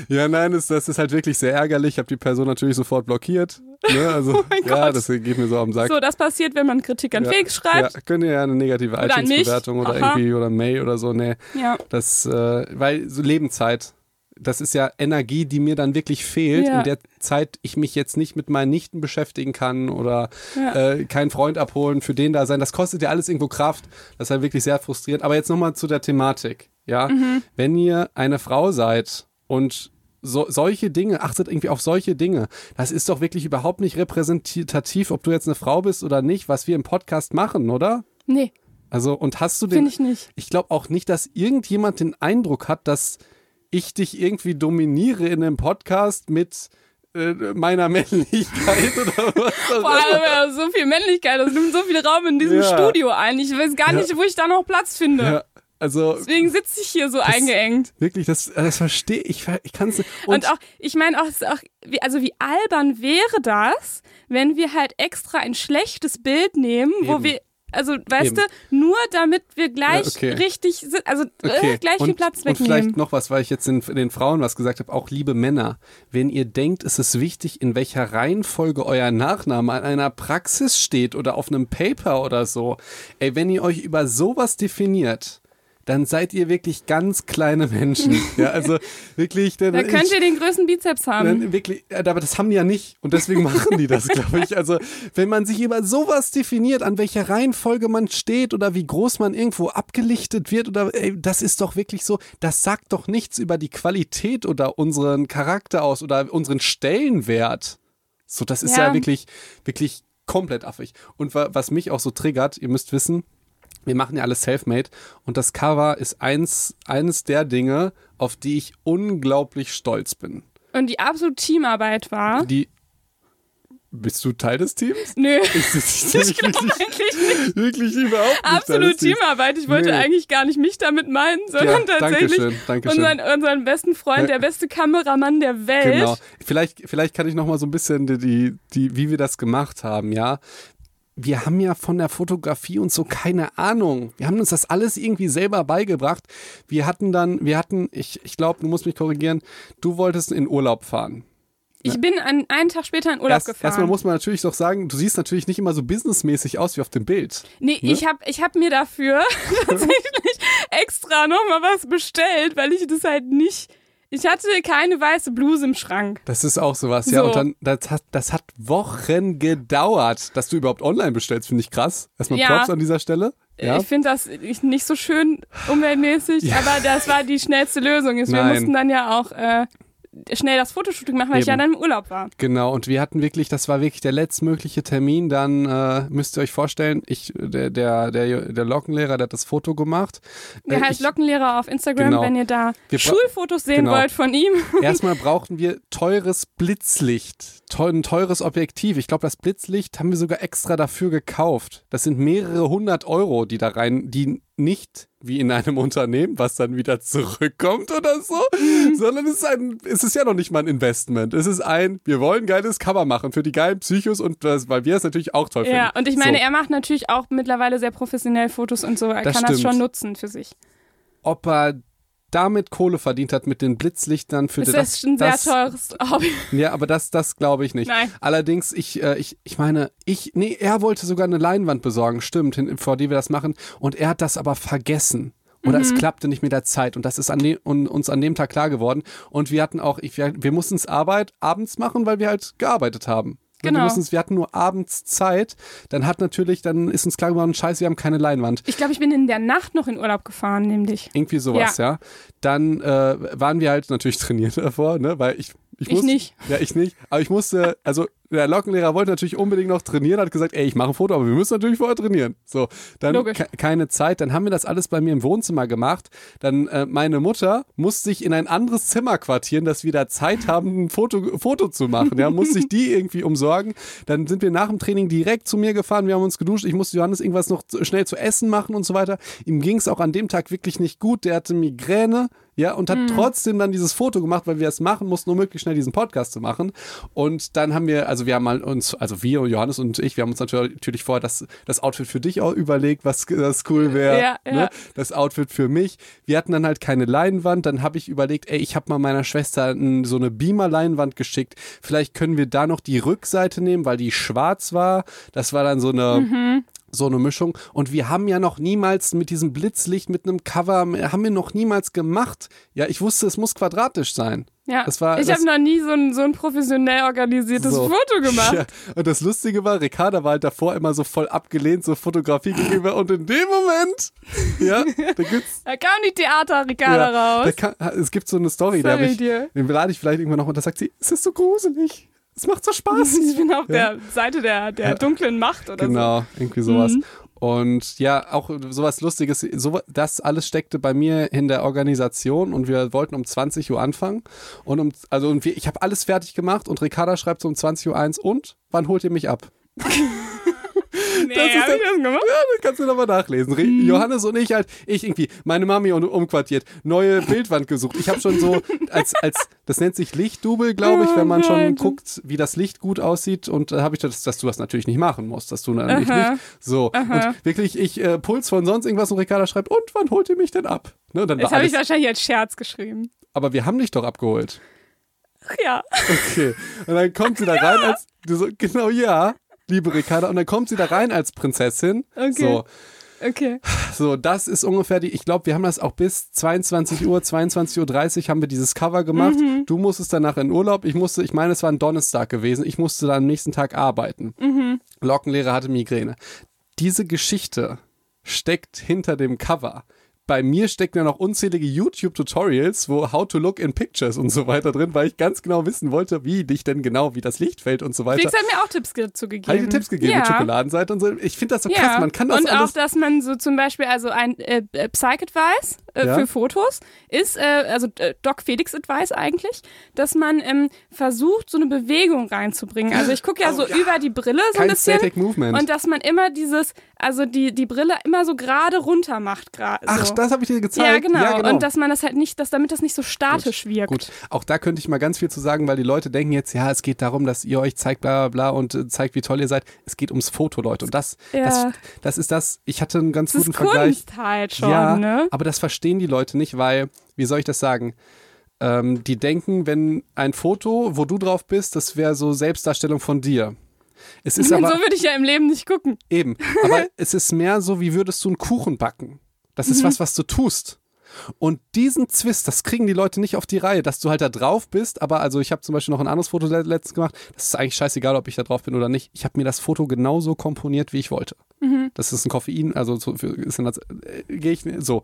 Ja, nein, das, das ist halt wirklich sehr ärgerlich. Ich habe die Person natürlich sofort blockiert. Ne? Also, Oh mein ja, Gott. das geht mir so am Sack. So, das passiert, wenn man Kritik an ja. Felix schreibt. Ja, könnt ihr ja eine negative Oder iTunes-Bewertung oder Aha. irgendwie oder Mail oder so. Nee, Ja. das, äh, weil so Lebenszeit. Das ist ja Energie, die mir dann wirklich fehlt, Ja. in der Zeit ich mich jetzt nicht mit meinen Nichten beschäftigen kann oder Ja. äh, keinen Freund abholen, für den da sein. Das kostet ja alles irgendwo Kraft. Das ist halt wirklich sehr frustrierend. Aber jetzt nochmal zu der Thematik. Ja, Mhm. wenn ihr eine Frau seid und so, solche Dinge, achtet irgendwie auf solche Dinge. Das ist doch wirklich überhaupt nicht repräsentativ, ob du jetzt eine Frau bist oder nicht, was wir im Podcast machen, oder? Nee, Also, und hast du den. finde ich nicht. Ich glaube auch nicht, dass irgendjemand den Eindruck hat, dass ich dich irgendwie dominiere in einem Podcast mit äh, meiner Männlichkeit oder was auch Vor allem so viel Männlichkeit, das nimmt so viel Raum in diesem Ja. Studio ein. Ich weiß gar Ja. nicht, wo ich da noch Platz finde. Ja, also Deswegen sitze ich hier so eingeengt. wirklich, das, das verstehe ich. Ich kann es Und, auch, ich meine auch, auch wie, also wie albern wäre das, wenn wir halt extra ein schlechtes Bild nehmen, wo Eben. wir, also weißt Eben. du, nur damit wir gleich Ja, okay. richtig sind, also Okay. äh, gleich viel und, Platz und wegnehmen. vielleicht noch was, weil ich jetzt den, den Frauen was gesagt habe, auch liebe Männer, wenn ihr denkt, es ist wichtig, in welcher Reihenfolge euer Nachname an einer Praxis steht oder auf einem Paper oder so, ey, wenn ihr euch über sowas definiert, dann seid ihr wirklich ganz kleine Menschen. ja, also wirklich. Denn da könnt ich, ihr den größten Bizeps haben. Wirklich, äh, aber das haben die ja nicht und deswegen machen die das, glaube ich. Also, wenn man sich über sowas definiert, an welcher Reihenfolge man steht oder wie groß man irgendwo abgelichtet wird oder ey, das ist doch wirklich so, das sagt doch nichts über die Qualität oder unseren Charakter aus oder unseren Stellenwert. So, das ist ja, Ja. wirklich, wirklich komplett affig. Und wa was mich auch so triggert, ihr müsst wissen, wir machen ja alles self-made und das Cover ist eins, eines der Dinge, auf die ich unglaublich stolz bin. Und die absolute Teamarbeit war. Die. Bist du Teil des Teams? Nö, Ich, ich glaube eigentlich nicht. wirklich überhaupt nicht. Absolut. Teamarbeit. Ich wollte Nee. eigentlich gar nicht mich damit meinen, sondern Ja, tatsächlich Dankeschön, Dankeschön. unseren, unseren besten Freund, der beste Kameramann der Welt. Genau. Vielleicht, vielleicht kann ich noch mal so ein bisschen die, die, die, wie wir das gemacht haben, ja. Wir haben ja von der Fotografie und so keine Ahnung. Wir haben uns das alles irgendwie selber beigebracht. Wir hatten dann, wir hatten, ich, ich glaube, du musst mich korrigieren, du wolltest in Urlaub fahren. Ich bin an, einen Tag später in Urlaub Erst, gefahren. erstmal muss man natürlich doch sagen, du siehst natürlich nicht immer so businessmäßig aus wie auf dem Bild. Nee, Ne? ich habe ich hab mir dafür tatsächlich extra nochmal was bestellt, weil ich das halt nicht. Ich hatte keine weiße Bluse im Schrank. Das ist auch sowas, ja. So. Und dann, das hat, das hat Wochen gedauert, dass du überhaupt online bestellst, finde ich krass. Erstmal Ja. Props an dieser Stelle. Ja. Ich finde das nicht so schön umweltmäßig, Ja. aber das war die schnellste Lösung. Wir Nein. mussten dann ja auch äh, schnell das Fotoshooting machen, weil ich ja Eben. dann im Urlaub war. Genau, und wir hatten wirklich, das war wirklich der letztmögliche Termin. Dann äh, müsst ihr euch vorstellen, ich, der, der, der, der Lockenlehrer, der hat das Foto gemacht. Der Äh, heißt ich, Lockenlehrer auf Instagram, Genau. wenn ihr da Wir Schulfotos sehen Genau. wollt von ihm. Erstmal brauchten wir teures Blitzlicht, teu- ein teures Objektiv. Ich glaube, das Blitzlicht haben wir sogar extra dafür gekauft. Das sind mehrere hundert Euro, die da rein, die nicht wie in einem Unternehmen, was dann wieder zurückkommt oder so, sondern es ist, ein, es ist ja noch nicht mal ein Investment. Es ist ein, wir wollen geiles Cover machen für die geilen Psychos und das, weil wir es natürlich auch toll finden. Ja, und ich meine, so. er macht natürlich auch mittlerweile sehr professionell Fotos und so. Er Das kann das stimmt. schon nutzen für sich. ob er damit Kohle verdient hat mit den Blitzlichtern für Ist das, das ein sehr das, teures Hobby? Ja, aber das, das glaube ich nicht. Nein. Allerdings, ich, äh, ich, ich meine, ich, nee, er wollte sogar eine Leinwand besorgen, stimmt, hin, vor die wir das machen. Und er hat das aber vergessen. Oder Mhm. es klappte nicht mit der Zeit. Und das ist an de, un, uns an dem Tag klar geworden. Und wir hatten auch, ich, wir, wir mussten es Arbeit abends machen, weil wir halt gearbeitet haben. Wir, Genau. mussten's- wir hatten nur abends Zeit. Dann hat natürlich, dann ist uns klar geworden, scheiße, wir haben keine Leinwand. Ich glaube, ich bin in der Nacht noch in Urlaub gefahren, nämlich. Irgendwie sowas, ja. Dann äh, waren wir halt natürlich trainiert davor, ne? Weil ich. Ich, Ich nicht. Ja, ich nicht. Aber ich musste, also der Lockenlehrer wollte natürlich unbedingt noch trainieren, hat gesagt, ey, ich mache ein Foto, aber wir müssen natürlich vorher trainieren. So, dann ke- keine Zeit. Dann haben wir das alles bei mir im Wohnzimmer gemacht. Dann äh, meine Mutter musste sich in ein anderes Zimmer quartieren, dass wir da Zeit haben, ein Foto, Foto zu machen. Ja, musste sich die irgendwie umsorgen. Dann sind wir nach dem Training direkt zu mir gefahren. Wir haben uns geduscht. Ich musste Johannes irgendwas noch schnell zu essen machen und so weiter. Ihm ging es auch an dem Tag wirklich nicht gut. Der hatte Migräne. Ja, und hat trotzdem dann dieses Foto gemacht, weil wir es machen mussten, um möglichst schnell diesen Podcast zu machen. Und dann haben wir, also wir haben mal uns, also wir, Johannes und ich, wir haben uns natürlich vorher das, das Outfit für dich auch überlegt, was das cool wäre. Ja, ja. Ne? Das Outfit für mich. Wir hatten dann halt keine Leinwand. Dann habe ich überlegt, ey, ich habe mal meiner Schwester so eine Beamer-Leinwand geschickt. Vielleicht können wir da noch die Rückseite nehmen, weil die schwarz war. Das war dann so eine Mhm. So eine Mischung. Und wir haben ja noch niemals mit diesem Blitzlicht, mit einem Cover, haben wir noch niemals gemacht. Ja, ich wusste, es muss quadratisch sein. Ja. Das war- ich habe noch nie so ein, so ein professionell organisiertes So. Foto gemacht. Ja, und das Lustige war, Ricarda war halt davor immer so voll abgelehnt, so Fotografie gegenüber. Und in dem Moment, ja, da gibt's. Da kam die Theater-Ricarda Ja, da raus. kann, es gibt so eine Story, da Sorry habe ich, den lade ich vielleicht irgendwann noch und da sagt sie, es ist so gruselig. Es macht so Spaß. Ich bin auf Ja. der Seite der, der dunklen Macht oder Genau, irgendwie sowas. Mhm. Und ja, auch sowas Lustiges, so, das alles steckte bei mir in der Organisation und wir wollten um 20 Uhr anfangen. Und um, also und wir, ich habe alles fertig gemacht und Ricarda schreibt so um 20 Uhr eins und wann holt ihr mich ab? Nee, Das ist hab ich das gemacht? Ja, das kannst du nochmal nachlesen. Mhm. Johannes und ich halt, ich irgendwie, meine Mami um, umquartiert, neue Bildwand gesucht. Ich habe schon so, als, als, das nennt sich Lichtdubel, glaube ich, Oh wenn man schon Gott. guckt, wie das Licht gut aussieht. Und da habe ich das, dass du das natürlich nicht machen musst, dass du dann nicht, Aha. nicht so. Aha. Und wirklich, ich äh, Puls von sonst irgendwas und Ricarda schreibt, und wann holt ihr mich denn ab? Ne, dann Das habe ich wahrscheinlich als Scherz geschrieben. aber wir haben dich doch abgeholt. Ja. Okay. Und dann kommt sie da rein als, so, genau ja, liebe Ricarda. Und dann kommt sie da rein als Prinzessin. Okay. So. Okay. So, das ist ungefähr die, ich glaube, wir haben das auch bis 22 Uhr, 22.30 Uhr haben wir dieses Cover gemacht. Mhm. Du musstest danach in Urlaub. Ich musste, ich meine, es war ein Donnerstag gewesen. Ich musste dann am nächsten Tag arbeiten. Mhm. Lockenlehrer hatte Migräne. Diese Geschichte steckt hinter dem Cover. Bei mir stecken ja noch unzählige YouTube-Tutorials, wo How to Look in Pictures und so weiter drin, weil ich ganz genau wissen wollte, wie dich denn genau, wie das Licht fällt und so weiter. Felix hat mir auch Tipps dazu gegeben. Ich dir Tipps gegeben ja. mit Schokoladenseite und so. Ich finde das so Ja, krass. Man kann das und alles. auch, dass man so zum Beispiel, also ein äh, äh, Psych-Advice äh, Ja. für Fotos ist, äh, also äh, Doc Felix Advice eigentlich, dass man ähm, versucht, so eine Bewegung reinzubringen. Also ich gucke ja Oh, so ja. über die Brille so Kein ein bisschen. Static Movement. Und dass man immer dieses, also die, die Brille immer so gerade runter macht. gra- Ach, so. das habe ich dir gezeigt. ja genau. Ja, genau. Und dass man das halt nicht, dass damit das nicht so statisch wirkt. Gut, auch da könnte ich mal ganz viel zu sagen, weil die Leute denken jetzt, ja, es geht darum, dass ihr euch zeigt, bla bla bla und äh, zeigt, wie toll ihr seid. Es geht ums Foto, Leute. Und das, Ja. das, das ist das, ich hatte einen ganz Das guten ist Vergleich. Kunst halt schon, ja, ne? aber das verstehen die Leute nicht, weil, wie soll ich das sagen? Ähm, die denken, wenn ein Foto, wo du drauf bist, das wäre so Selbstdarstellung von dir. Es ist so aber würde ich ja im Leben nicht gucken. Eben. Aber es ist mehr so, wie würdest du einen Kuchen backen. Das Mhm. ist was, was du tust. Und diesen Zwist, das kriegen die Leute nicht auf die Reihe, dass du halt da drauf bist. Aber also ich habe zum Beispiel noch ein anderes Foto le- letztens gemacht. Das ist eigentlich scheißegal, ob ich da drauf bin oder nicht. Ich habe mir das Foto genauso komponiert, wie ich wollte. Mhm. Das ist ein Koffein, also so ist äh, gehe ich so.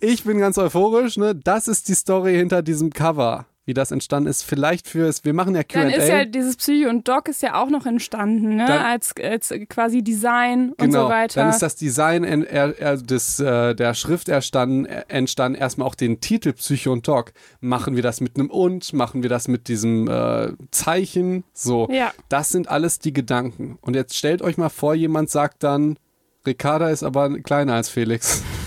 Ich bin ganz euphorisch. Ne, das ist die Story hinter diesem Cover, wie das entstanden ist. Vielleicht fürs, wir machen ja Dann ist Q&A. ja dieses Psycho und Doc ist ja auch noch entstanden, ne? Dann- als, als quasi Design und Genau, so weiter. dann ist das Design in, er, er, des, äh, der Schrift erstanden, äh, entstanden, erstmal auch den Titel Psycho und Doc. Machen wir das mit einem und, machen wir das mit diesem äh, Zeichen, so. Ja. Das sind alles die Gedanken. Und jetzt stellt euch mal vor, jemand sagt dann, Ricarda ist aber kleiner als Felix.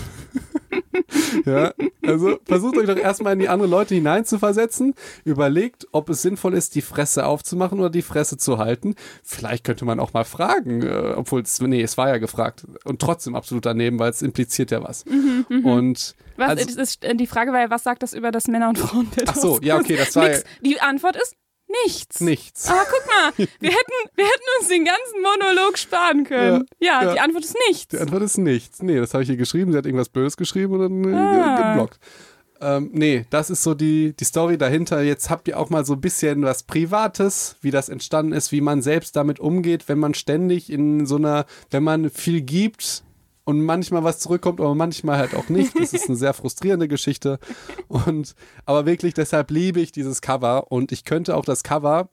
Ja, also versucht euch doch erstmal in die anderen Leute hineinzuversetzen. Überlegt, ob es sinnvoll ist, die Fresse aufzumachen oder die Fresse zu halten. Vielleicht könnte man auch mal fragen, äh, obwohl es, nee, es war ja gefragt. Und trotzdem absolut daneben, weil es impliziert ja was. Mhm, Und Was, also, ist, äh, die Frage war ja, was sagt das über das Männer- und Frauenbild ach so, ja, okay, das war ja. Die Antwort ist nichts. nichts. Aber guck mal, wir hätten, wir hätten uns den ganzen Monolog sparen können. Ja, ja. die Antwort ist nichts. Die Antwort ist nichts. Nee, das habe ich hier geschrieben. Sie hat irgendwas Böses geschrieben und dann äh, Ah. geblockt. Ähm, nee, das ist so die, die Story dahinter. Jetzt habt ihr auch mal so ein bisschen was Privates, wie das entstanden ist, wie man selbst damit umgeht, wenn man ständig in so einer, wenn man viel gibt und manchmal was zurückkommt, aber manchmal halt auch nicht. Das ist eine sehr frustrierende Geschichte. Und aber wirklich, deshalb liebe ich dieses Cover und ich könnte auch das Cover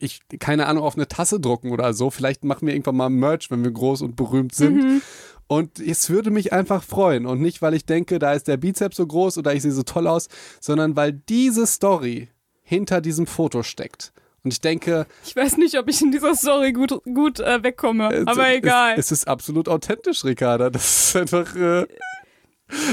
ich, keine Ahnung, auf eine Tasse drucken oder so. Vielleicht machen wir irgendwann mal Merch, wenn wir groß und berühmt sind. Und es würde mich einfach freuen. Und nicht, weil ich denke, da ist der Bizeps so groß oder ich sehe so toll aus, sondern weil diese Story hinter diesem Foto steckt. Und ich denke, Ich weiß nicht, ob ich in dieser Story gut, gut äh, wegkomme, es, aber egal. Es, es ist absolut authentisch, Ricarda. Das ist einfach. Äh,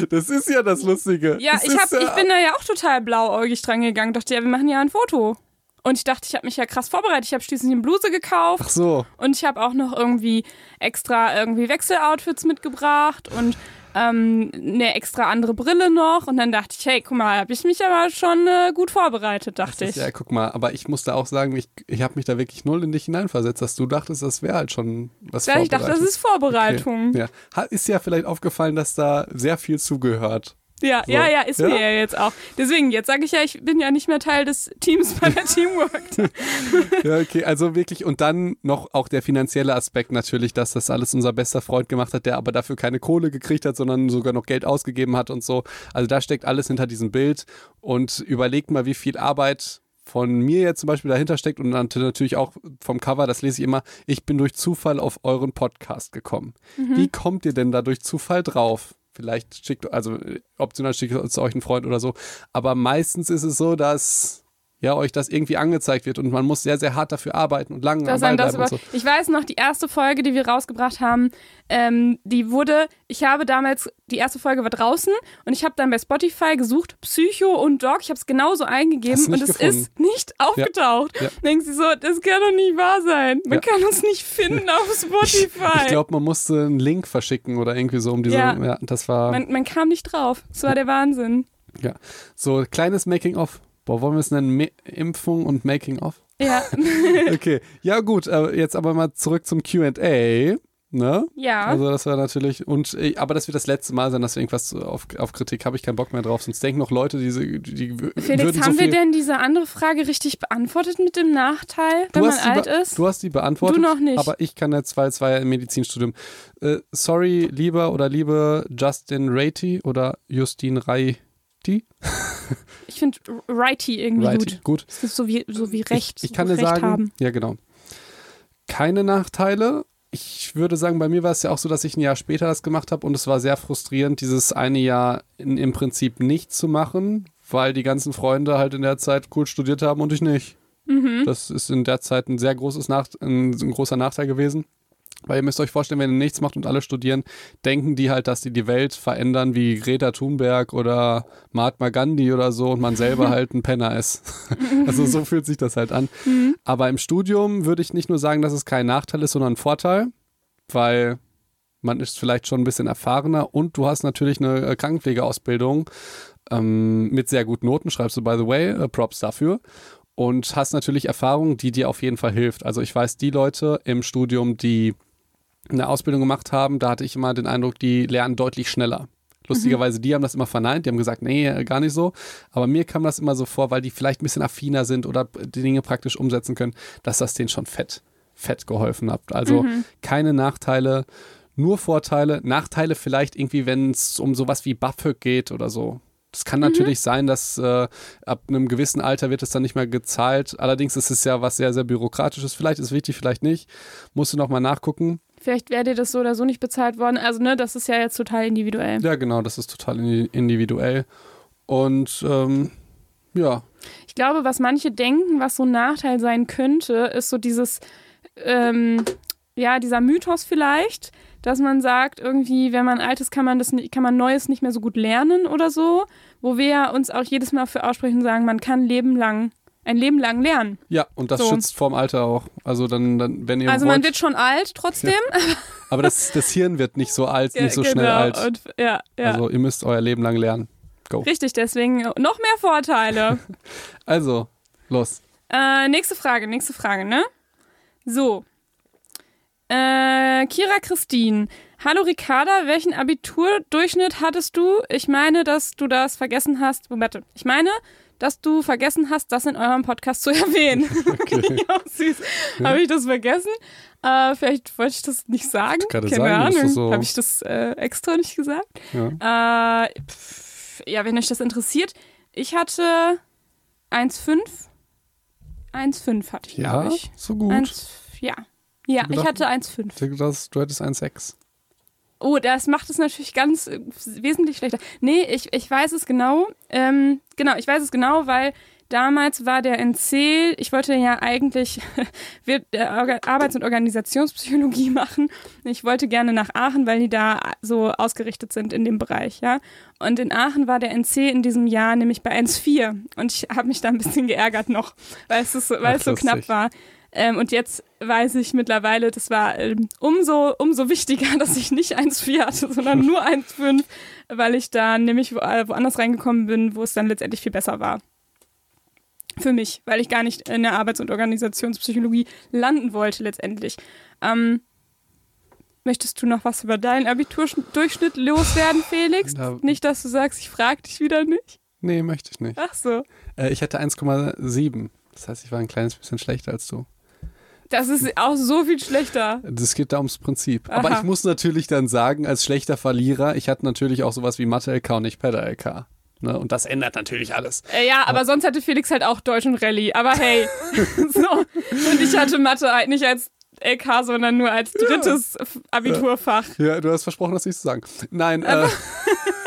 das ist ja das Lustige. ja, Das ich, hab, ich bin da ja auch total blauäugig dran gegangen. Dachte, ja, wir machen ja ein Foto. Und ich dachte, ich habe mich ja krass vorbereitet. Ich habe schließlich eine Bluse gekauft. Ach so. Und ich habe auch noch irgendwie extra irgendwie Wechseloutfits mitgebracht und ähm, eine extra andere Brille noch. Und dann dachte ich, hey, guck mal, habe ich mich aber schon äh, gut vorbereitet, dachte Das ich. ist, ja, guck mal, aber ich musste auch sagen, ich, ich habe mich da wirklich null in dich hineinversetzt, dass du dachtest, das wäre halt schon was Ja, ich dachte, das ist Vorbereitung. Okay. Ja. Ist ja vielleicht aufgefallen, dass da sehr viel zugehört. Ja, So. ja, ja, ist Ja? mir ja jetzt auch. Deswegen, jetzt sage ich ja, ich bin ja nicht mehr Teil des Teams bei der Teamwork. Ja, okay, also wirklich, und dann noch auch der finanzielle Aspekt natürlich, dass das alles unser bester Freund gemacht hat, der aber dafür keine Kohle gekriegt hat, sondern sogar noch Geld ausgegeben hat und so. Also da steckt alles hinter diesem Bild und überlegt mal, wie viel Arbeit von mir jetzt zum Beispiel dahinter steckt und dann natürlich auch vom Cover, das lese ich immer, ich bin durch Zufall auf euren Podcast gekommen. Wie kommt ihr denn da durch Zufall drauf? Vielleicht schickt, also äh, optional schickt es euch ein Freund oder so. Aber meistens ist es so, dass ja, euch das irgendwie angezeigt wird und man muss sehr, sehr hart dafür arbeiten und lange am Ball das bleiben und über so. Ich weiß noch, die erste Folge, die wir rausgebracht haben, ähm, die wurde, ich habe damals, die erste Folge war draußen und ich habe dann bei Spotify gesucht, Psycho und Dog, ich habe es genauso eingegeben du und es gefunden? ist nicht aufgetaucht. Ja. Denken sie so, das kann doch nicht wahr sein. Man Ja. kann uns nicht finden auf Spotify. Ich glaube, man musste einen Link verschicken oder irgendwie so um diese, ja, Ja. das war, man, man kam nicht drauf. Das war der Wahnsinn. ja, so kleines Making-of. Boah, wollen wir es nennen? Me Impfung und Making-of? Ja. Okay, ja gut, äh, jetzt aber mal zurück zum Q&A, ne? ja. Also das war natürlich, und äh, aber das wird das letzte Mal sein, dass wir irgendwas auf, auf Kritik, habe ich keinen Bock mehr drauf, sonst denken noch Leute, diese, die, die Felix, würden so haben wir denn diese andere Frage richtig beantwortet mit dem Nachteil, wenn Du man hast die alt ist? Du hast die beantwortet. Du noch nicht. Aber ich kann jetzt, weil es war ja im Medizinstudium. Äh, sorry, lieber oder liebe Justin Ratey oder Justin Rai. Ich finde Righty irgendwie Righty, gut. gut. Das ist so wie, so wie Recht. Ich, ich kann dir sagen, haben. ja genau. Keine Nachteile. Ich würde sagen, bei mir war es ja auch so, dass ich ein Jahr später das gemacht habe und es war sehr frustrierend, dieses eine Jahr in, im Prinzip nicht zu machen, weil die ganzen Freunde halt in der Zeit cool studiert haben und ich nicht. Mhm. Das ist in der Zeit ein sehr großes Nach ein, ein großer Nachteil gewesen. Weil ihr müsst euch vorstellen, wenn ihr nichts macht und alle studieren, denken die halt, dass die die Welt verändern wie Greta Thunberg oder Mahatma Gandhi oder so und man selber halt ein Penner ist. also so fühlt sich das halt an. Mhm. Aber im Studium würde ich nicht nur sagen, dass es kein Nachteil ist, sondern ein Vorteil, weil man ist vielleicht schon ein bisschen erfahrener und du hast natürlich eine äh, Krankenpflegeausbildung ähm, mit sehr guten Noten, schreibst du by the way, äh, Props dafür. Und hast natürlich Erfahrung, die dir auf jeden Fall hilft. Also ich weiß, die Leute im Studium, die eine Ausbildung gemacht haben, da hatte ich immer den Eindruck, die lernen deutlich schneller. Lustigerweise, die haben das immer verneint, die haben gesagt, nee, gar nicht so. Aber mir kam das immer so vor, weil die vielleicht ein bisschen affiner sind oder die Dinge praktisch umsetzen können, dass das denen schon fett, fett geholfen hat. Also keine Nachteile, nur Vorteile. Nachteile vielleicht irgendwie, wenn es um sowas wie BAföG geht oder so. Das kann natürlich sein, dass äh, ab einem gewissen Alter wird es dann nicht mehr gezahlt. Allerdings ist es ja was sehr, sehr bürokratisches. Vielleicht ist es wichtig, vielleicht nicht. Musst du nochmal nachgucken. Vielleicht wäre dir das so oder so nicht bezahlt worden. Also, ne, das ist ja jetzt total individuell. Ja, genau, das ist total indi- individuell. Und ähm, ja, Ich glaube, was manche denken, was so ein Nachteil sein könnte, ist so dieses, ähm, ja, dieser Mythos vielleicht, dass man sagt, irgendwie, wenn man alt ist, kann man das nicht, kann man Neues nicht mehr so gut lernen oder so, wo wir uns auch jedes Mal für aussprechen und sagen, man kann Leben lang, ein Leben lang lernen. Ja, und das So. schützt vorm Alter auch. Also dann, dann wenn ihr Also wollt, man wird schon alt trotzdem. aber das, das Hirn wird nicht so alt, nicht so Ja, schnell genau. alt. Und, ja, ja. Also ihr müsst euer Leben lang lernen. Go. Richtig, deswegen noch mehr Vorteile. Also, los. Äh, nächste Frage, nächste Frage, ne? So. Äh, Kira Christine. Hallo Ricarda, welchen Abiturdurchschnitt hattest du? Ich meine, dass du das vergessen hast. Warte, ich meine, dass du vergessen hast, das in eurem Podcast zu erwähnen. Okay. ja, süß. Habe ich das vergessen? Äh, vielleicht wollte ich das nicht sagen. Keine ist Ahnung. so- Habe ich das äh, extra nicht gesagt? Ja. Äh, pff, ja, wenn euch das interessiert. Ich hatte 1,5. 1,5 hatte ich, Ja, glaube ich. so gut. 1, ja. Ja, ich hatte 1,5. Ich hätte gedacht, du hättest 1,6. Oh, das macht es natürlich ganz äh, wesentlich schlechter. Nee, ich, ich weiß es genau. Ähm, genau, ich weiß es genau, weil damals war der NC, ich wollte ja eigentlich wir- äh, Arbeits- und Organisationspsychologie machen. Ich wollte gerne nach Aachen, weil die da so ausgerichtet sind in dem Bereich, ja. Und in Aachen war der NC in diesem Jahr nämlich bei 1,4 und ich habe mich da ein bisschen geärgert noch, weil es, so- weil Ach, es so lustig. knapp war. Ähm, und jetzt weiß ich mittlerweile, das war ähm, umso, umso wichtiger, dass ich nicht 1,4 hatte, sondern nur 1,5, weil ich da nämlich wo, äh, woanders reingekommen bin, wo es dann letztendlich viel besser war. Für mich, weil ich gar nicht in der Arbeits- und Organisationspsychologie landen wollte letztendlich. Ähm, möchtest du noch was über deinen Abiturdurchschnitt loswerden, Felix? Da- Nicht, dass du sagst, ich frage dich wieder nicht. Nee, möchte ich nicht. Ach so. Äh, ich hatte 1,7. Das heißt, ich war ein kleines bisschen schlechter als du. Das ist auch so viel schlechter. Das geht da ums Prinzip. Aber Aha. ich muss natürlich dann sagen, als schlechter Verlierer, ich hatte natürlich auch sowas wie Mathe-LK und nicht Pedal-LK. Ne? Und das ändert natürlich alles. Äh, ja, aber sonst hatte Felix halt auch Deutsch und Rallye. Aber hey, so. Und ich hatte Mathe halt nicht als LK, sondern nur als drittes Abiturfach. Ja, du hast versprochen, das nicht zu sagen. Nein, äh,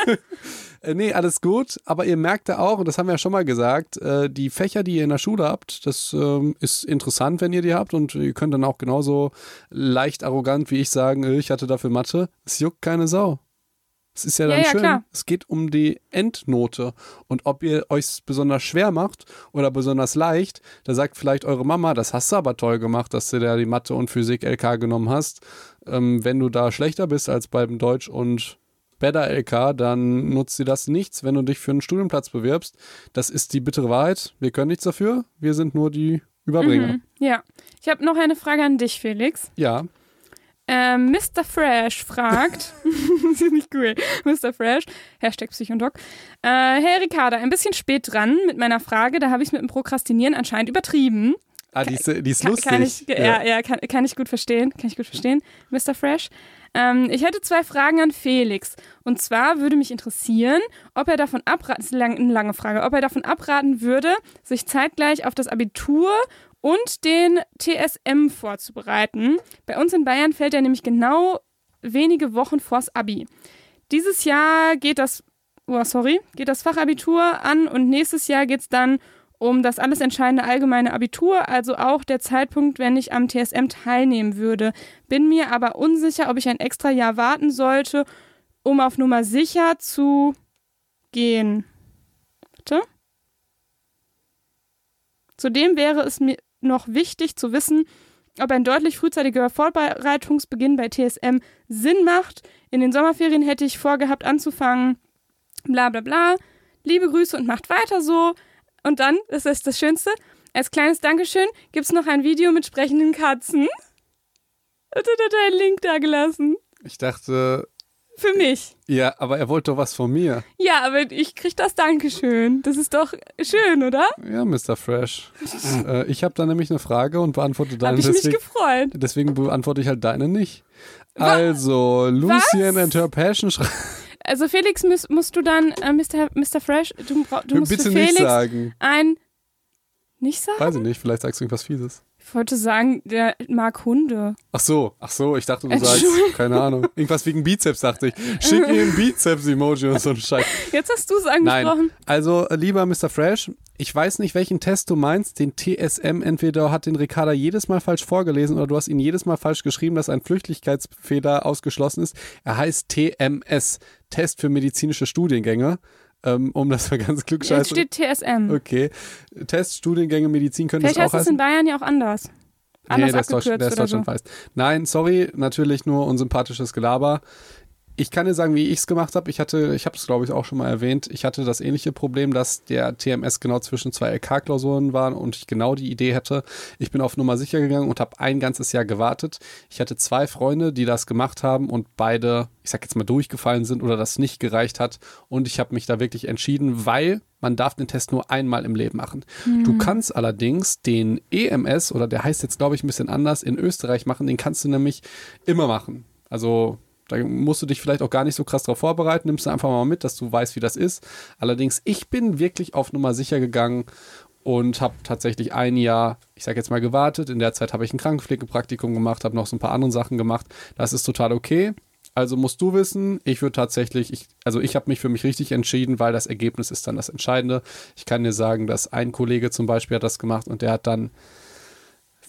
äh, nee, alles gut. Aber ihr merkt da auch, und das haben wir ja schon mal gesagt, äh, die Fächer, die ihr in der Schule habt, das ähm, ist interessant, wenn ihr die habt. Und ihr könnt dann auch genauso leicht arrogant wie ich sagen, äh, ich hatte dafür Mathe. Es juckt keine Sau. Es ist ja Ja, dann ja, schön. klar. Es geht um die Endnote. Und ob ihr euch besonders schwer macht oder besonders leicht, da sagt vielleicht eure Mama, das hast du aber toll gemacht, dass du da die Mathe und Physik LK genommen hast. Ähm, wenn du da schlechter bist als beim Deutsch und Better LK, dann nutzt dir das nichts, wenn du dich für einen Studienplatz bewirbst. Das ist die bittere Wahrheit. Wir können nichts dafür. Wir sind nur die Überbringer. Mhm. Ja. Ich habe noch eine Frage an dich, Felix. Ja. Ähm, Mr. Fresh fragt, das ist nicht cool, Mr. Fresh, Hashtag Psychondoc. Äh, hey Ricarda, ein bisschen spät dran mit meiner Frage, da habe ich es mit dem Prokrastinieren anscheinend übertrieben. Ah, die ist, die ist Kann, lustig. kann ich, ja, ja, kann, kann ich gut verstehen. Kann ich gut verstehen, Mr. Fresh. Ähm, ich hätte zwei Fragen an Felix. Und zwar würde mich interessieren, ob er davon abraten, das ist eine lange Frage, ob er davon abraten würde, sich zeitgleich auf das Abitur und den TSM vorzubereiten. Bei uns in Bayern fällt er nämlich genau wenige Wochen vors Abi. Dieses Jahr geht das, oh sorry, geht das Fachabitur an und nächstes Jahr geht es dann um das alles entscheidende allgemeine Abitur, also auch der Zeitpunkt, wenn ich am TSM teilnehmen würde. Bin mir aber unsicher, ob ich ein extra Jahr warten sollte, um auf Nummer sicher zu gehen. Bitte? Zudem wäre es mir noch wichtig zu wissen, ob ein deutlich frühzeitiger Vorbereitungsbeginn bei TSM Sinn macht. In den Sommerferien hätte ich vorgehabt anzufangen, bla bla bla. Liebe Grüße und macht weiter so. Und dann, das ist das Schönste, als kleines Dankeschön gibt es noch ein Video mit sprechenden Katzen. Hat er einen Link da gelassen. Ich dachte, Für mich. ja, aber er wollte doch was von mir. Ja, aber ich krieg das Dankeschön. Das ist doch schön, oder? Ja, Mr. Fresh. äh, ich habe da nämlich eine Frage und beantworte Hab deine ich mich deswegen. gefreut. Deswegen beantworte ich halt deine nicht. Wa- Also, Lucian and her Passion schreibt. Also Felix musst, musst du dann, äh, Mr. Mr. Fresh, du, du musst Bitte für nicht Felix sagen. ein... Nicht sagen? Weiß ich nicht, vielleicht sagst du irgendwas Fieses. Ich wollte sagen, der mag Hunde. Ach so, ach so, ich dachte, du sagst, keine Ahnung, irgendwas wegen Bizeps, dachte ich. Schick ihm Bizeps-Emoji und so ein Scheiß. Jetzt hast du es angesprochen. Nein. Also, lieber Mr. Fresh, ich weiß nicht, welchen Test du meinst. Den TSM, entweder hat den Ricarda jedes Mal falsch vorgelesen oder du hast ihn jedes Mal falsch geschrieben, dass ein Flüchtigkeitsfehler ausgeschlossen ist. Er heißt TMS, Test für medizinische Studiengänge. Ähm, um das mal ganz klugscheiße. Jetzt steht TSM. Okay. Test, Studiengänge, Medizin könnte Vielleicht es auch heißt es in Bayern ja auch anders. Anders nee, der ist, Deutsch, der ist oder so. Nein, sorry, natürlich nur unsympathisches Gelaber. Ich kann dir sagen, wie ich es gemacht habe. Ich hatte, ich habe es glaube ich auch schon mal erwähnt, ich hatte das ähnliche Problem, dass der TMS genau zwischen zwei LK-Klausuren war und ich genau die Idee hätte. Ich bin auf Nummer sicher gegangen und habe ein ganzes Jahr gewartet. Ich hatte zwei Freunde, die das gemacht haben und beide, ich sag jetzt mal, durchgefallen sind oder das nicht gereicht hat. Und ich habe mich da wirklich entschieden, weil man darf den Test nur einmal im Leben machen. Du kannst allerdings den EMS, oder der heißt jetzt, glaube ich, ein bisschen anders, in Österreich machen. Den kannst du nämlich immer machen. Also da musst du dich vielleicht auch gar nicht so krass drauf vorbereiten, nimmst du einfach mal mit, dass du weißt, wie das ist. Allerdings, ich bin wirklich auf Nummer sicher gegangen und habe tatsächlich ein Jahr, ich sage jetzt mal, gewartet. In der Zeit habe ich ein Krankenpflegepraktikum gemacht, habe noch so ein paar andere Sachen gemacht. Das ist total okay. Also musst du wissen, ich würde tatsächlich, ich, also ich habe mich für mich richtig entschieden, weil das Ergebnis ist dann das Entscheidende. Ich kann dir sagen, dass ein Kollege zum Beispiel hat das gemacht und der hat dann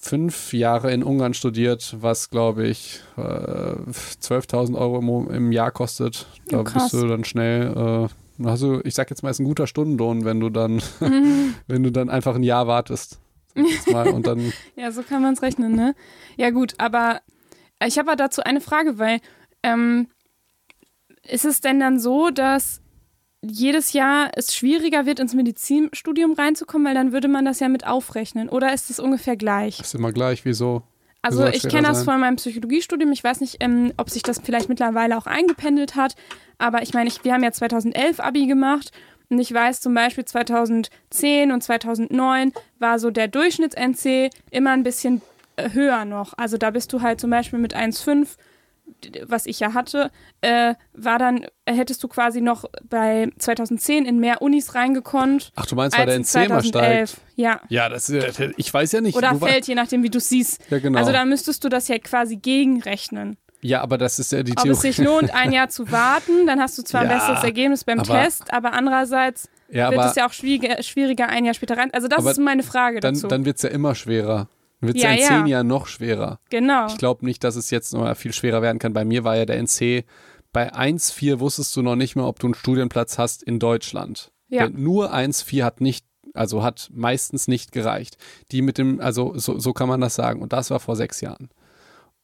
fünf Jahre in Ungarn studiert, was glaube ich äh, 12.000 Euro im, im Jahr kostet. Da Oh, bist du dann schnell, äh, also ich sag jetzt mal, ist ein guter Stundenlohn, wenn du dann, wenn du dann einfach ein Jahr wartest. Mal, und dann, Ja, so kann man es rechnen, ne? Ja, gut, aber ich habe dazu eine Frage, weil ähm, ist es denn dann so, dass jedes Jahr es schwieriger wird, ins Medizinstudium reinzukommen, weil dann würde man das ja mit aufrechnen? Oder ist es ungefähr gleich? ist immer gleich, wieso? Also ich kenne das von meinem Psychologiestudium. Ich weiß nicht, ähm, ob sich das vielleicht mittlerweile auch eingependelt hat. Aber ich meine, ich, wir haben ja 2011 Abi gemacht. Und ich weiß zum Beispiel 2010 und 2009 war so der Durchschnitts-NC immer ein bisschen äh, höher noch. Also da bist du halt zum Beispiel mit 1,5, d- was ich ja hatte, äh, war dann, äh, hättest du quasi noch bei 2010 in mehr Unis reingekonnt. Ach, du meinst, weil der in NC immer 2011. steigt? Ja. Ja, das, ich weiß ja nicht. Oder fällt, je nachdem, wie du siehst. Ja, genau. Also da müsstest du das ja quasi gegenrechnen. ja, aber das ist ja die Ob Theorie. es sich lohnt, ein Jahr zu warten, dann hast du zwar ein Ja, besseres Ergebnis beim aber- Test, aber andererseits ja, wird aber es ja auch schwieriger, schwieriger ein Jahr später rein. Also das ist meine Frage dann, dazu. dann wird es ja immer schwerer. Wird es ja, Ja, in ja. zehn Jahren noch schwerer. genau. Ich glaube nicht, dass es jetzt noch mal viel schwerer werden kann. Bei mir war ja der NC, bei 1,4 wusstest du noch nicht mehr, ob du einen Studienplatz hast in Deutschland. Ja. Nur 1,4 hat nicht, also hat meistens nicht gereicht. Die mit dem, also so, so kann man das sagen. Und das war vor sechs Jahren.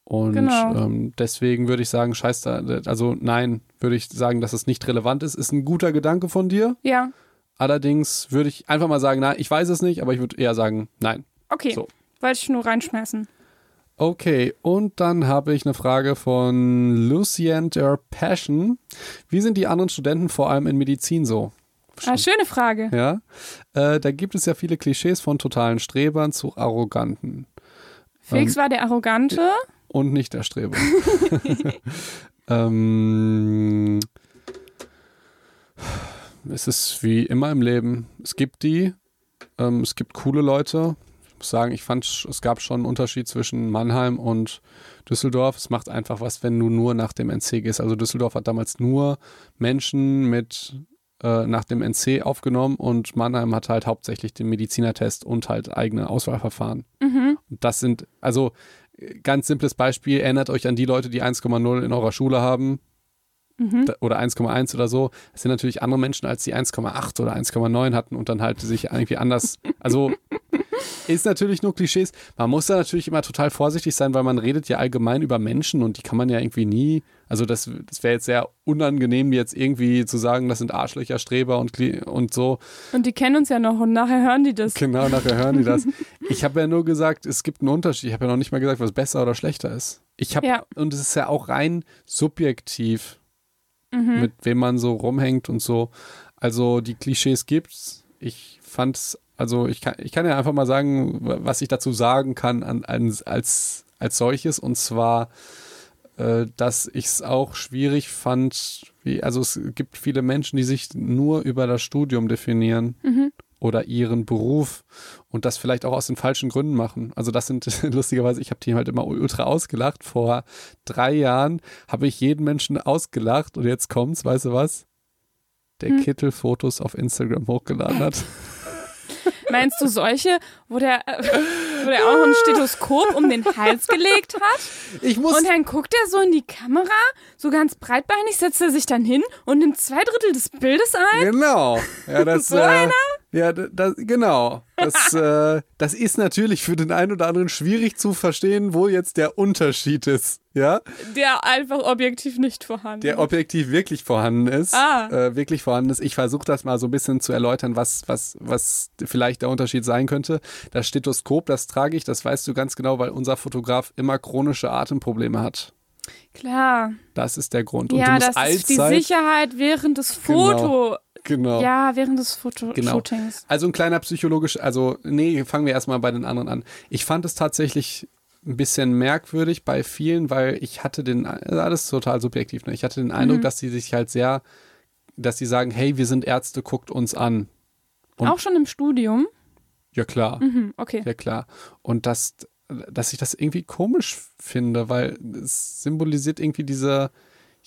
Und Genau. ähm, deswegen würde ich sagen, scheiß da, also nein, würde ich sagen, dass es nicht relevant ist. Ist ein guter Gedanke von dir. Ja, Allerdings würde ich einfach mal sagen, nein, ich weiß es nicht, aber ich würde eher sagen, nein. okay. So. Wollte ich nur reinschmeißen. Okay, und dann habe ich eine Frage von Lucien der Passion. Wie sind die anderen Studenten vor allem in Medizin so? Ah, schöne Frage. Ja, äh, da gibt es ja viele Klischees von totalen Strebern zu Arroganten Felix Ähm, war der Arrogante. und nicht der Streber. ähm, es ist wie immer im Leben. Es gibt die, ähm, es gibt coole Leute. Ich muss sagen, ich fand, es gab schon einen Unterschied zwischen Mannheim und Düsseldorf. Es macht einfach was, wenn du nur nach dem NC gehst. Also Düsseldorf hat damals nur Menschen mit äh, nach dem NC aufgenommen und Mannheim hat halt hauptsächlich den Medizinertest und halt eigene Auswahlverfahren. Mhm. Und Das sind, also äh, ganz simples Beispiel, erinnert euch an die Leute, die 1,0 in eurer Schule haben Mhm. oder 1,1 oder so. Das sind natürlich andere Menschen, als die 1,8 oder 1,9 hatten und dann halt sich irgendwie anders, also ist natürlich nur Klischees. Man muss da natürlich immer total vorsichtig sein, weil man redet ja allgemein über Menschen und die kann man ja irgendwie nie, also das, das wäre jetzt sehr unangenehm, jetzt irgendwie zu sagen, das sind Arschlöcher, Streber und, und so. Und die kennen uns ja noch und nachher hören die das. Genau, nachher hören die das. Ich habe ja nur gesagt, es gibt einen Unterschied. Ich habe ja noch nicht mal gesagt, was besser oder schlechter ist. Ich habe, Ja. und es ist ja auch rein subjektiv, Mhm. mit wem man so rumhängt und so. Also die Klischees gibt's. Ich fand's, also ich kann, ich kann ja einfach mal sagen, was ich dazu sagen kann an, an, als, als solches. Und zwar, äh, dass ich es auch schwierig fand, wie, also es gibt viele Menschen, die sich nur über das Studium definieren. Mhm. Oder ihren Beruf und das vielleicht auch aus den falschen Gründen machen. Also das sind lustigerweise, ich habe die halt immer ultra ausgelacht. Vor drei Jahren habe ich jeden Menschen ausgelacht und jetzt kommt's, weißt du was? Der Hm. Kittel Fotos auf Instagram hochgeladen hat. Meinst du solche, wo der, wo der auch ein Stethoskop um den Hals gelegt hat? Ich muss Und dann guckt er so in die Kamera, so ganz breitbeinig, setzt er sich dann hin und nimmt zwei Drittel des Bildes ein. Genau. Ja, das, So äh, einer? Ja, das, genau. Das, äh, das ist natürlich für den einen oder anderen schwierig zu verstehen, wo jetzt der Unterschied ist. Ja, Der einfach objektiv nicht vorhanden der ist. objektiv wirklich vorhanden ist. Ah. Äh, wirklich vorhanden ist. Ich versuche das mal so ein bisschen zu erläutern, was, was, was vielleicht der Unterschied sein könnte. Das Stethoskop, das trage ich, das weißt du ganz genau, weil unser Fotograf immer chronische Atemprobleme hat. Klar. Das ist der Grund. Und Ja, das ist die. Sicherheit während des Genau. Foto. Genau. Ja, während des Fotoshootings. Also ein kleiner psychologisch, also nee, fangen wir erstmal bei den anderen an. Ich fand es tatsächlich ein bisschen merkwürdig bei vielen, weil ich hatte den, also alles total subjektiv, ne? ich hatte den Eindruck, dass die sich halt sehr, dass die sagen, hey, wir sind Ärzte, guckt uns an. Und- Auch schon im Studium. Ja klar, Mhm, okay. ja klar. Und dass, dass ich das irgendwie komisch finde, weil es symbolisiert irgendwie diese,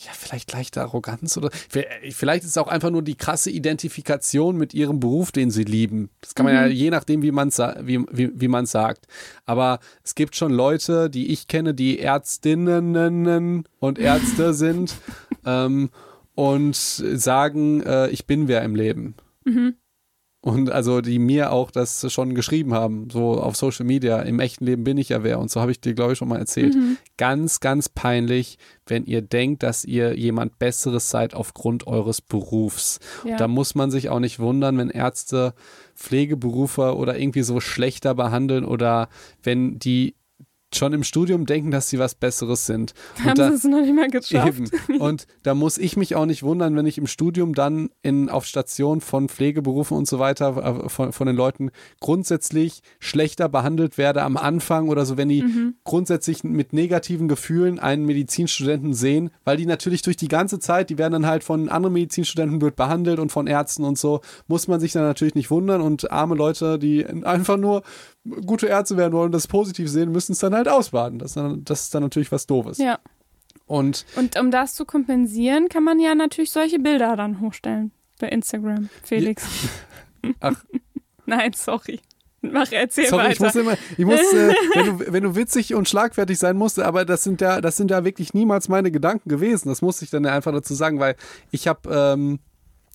ja, vielleicht leichte Arroganz oder vielleicht ist es auch einfach nur die krasse Identifikation mit ihrem Beruf, den sie lieben. Das kann man ja je nachdem, wie man es wie, wie, wie man's sagt. Aber es gibt schon Leute, die ich kenne, die Ärztinnen und Ärzte sind ähm, und sagen, äh, ich bin wer im Leben. Und also die mir auch das schon geschrieben haben, so auf Social Media, im echten Leben bin ich ja wer. Und so habe ich dir, glaube ich, schon mal erzählt. Ganz, ganz peinlich, wenn ihr denkt, dass ihr jemand Besseres seid aufgrund eures Berufs. Ja. Da muss man sich auch nicht wundern, wenn Ärzte Pflegeberufe oder irgendwie so schlechter behandeln oder wenn die schon im Studium denken, dass sie was Besseres sind. Haben da- sie es noch nicht mal geschafft. Eben. Und da muss ich mich auch nicht wundern, wenn ich im Studium dann in, auf Station von Pflegeberufen und so weiter äh, von, von den Leuten grundsätzlich schlechter behandelt werde am Anfang oder so, wenn die grundsätzlich mit negativen Gefühlen einen Medizinstudenten sehen, weil die natürlich durch die ganze Zeit, die werden dann halt von anderen Medizinstudenten blöd behandelt und von Ärzten und so, muss man sich dann natürlich nicht wundern und arme Leute, die einfach nur gute Ärzte werden wollen und das positiv sehen, müssen es dann halt ausbaden. Das, ist dann- das ist dann natürlich was Doofes. Ja. Und Und um das zu kompensieren, kann man ja natürlich solche Bilder dann hochstellen bei Instagram. Felix. Ach. Nein, sorry. Mach, erzähl Sorry, ich weiter. muss immer, ich muss, äh, wenn, du, wenn du witzig und schlagfertig sein musst, aber das sind ja, das sind ja wirklich niemals meine Gedanken gewesen. Das muss ich dann einfach dazu sagen, weil ich habe, ähm,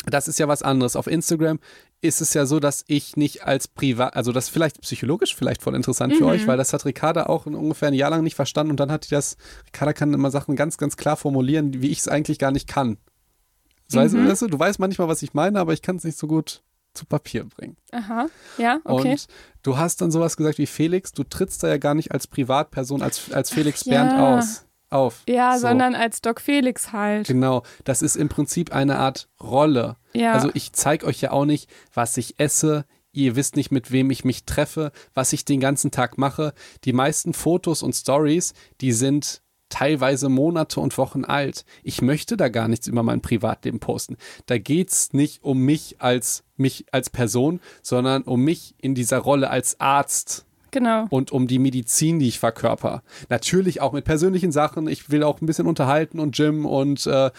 das ist ja was anderes. Auf Instagram ist es ja so, dass ich nicht als Privat, also das ist vielleicht psychologisch vielleicht voll interessant für euch, weil das hat Ricarda auch in ungefähr ein Jahr lang nicht verstanden und dann hat die das, Ricarda kann immer Sachen ganz, ganz klar formulieren, wie ich es eigentlich gar nicht kann. Das weißt, Mhm. weißt du, du weißt manchmal, was ich meine, aber ich kann es nicht so gut zu Papier bringen. Aha. Ja, okay. Und du hast dann sowas gesagt wie Felix, du trittst da ja gar nicht als Privatperson, als, als Felix Ach, Bernd ja. aus. Auf. ja, So. sondern als Doc Felix halt. Genau, das ist im Prinzip eine Art Rolle. Ja. Also ich zeige euch ja auch nicht, was ich esse. Ihr wisst nicht, mit wem ich mich treffe, was ich den ganzen Tag mache. Die meisten Fotos und Stories, die sind teilweise Monate und Wochen alt. Ich möchte da gar nichts über mein Privatleben posten. Da geht's nicht um mich als mich als Person, sondern um mich in dieser Rolle als Arzt Genau. und um die Medizin, die ich verkörper. Natürlich auch mit persönlichen Sachen. Ich will auch ein bisschen unterhalten und Gym und äh,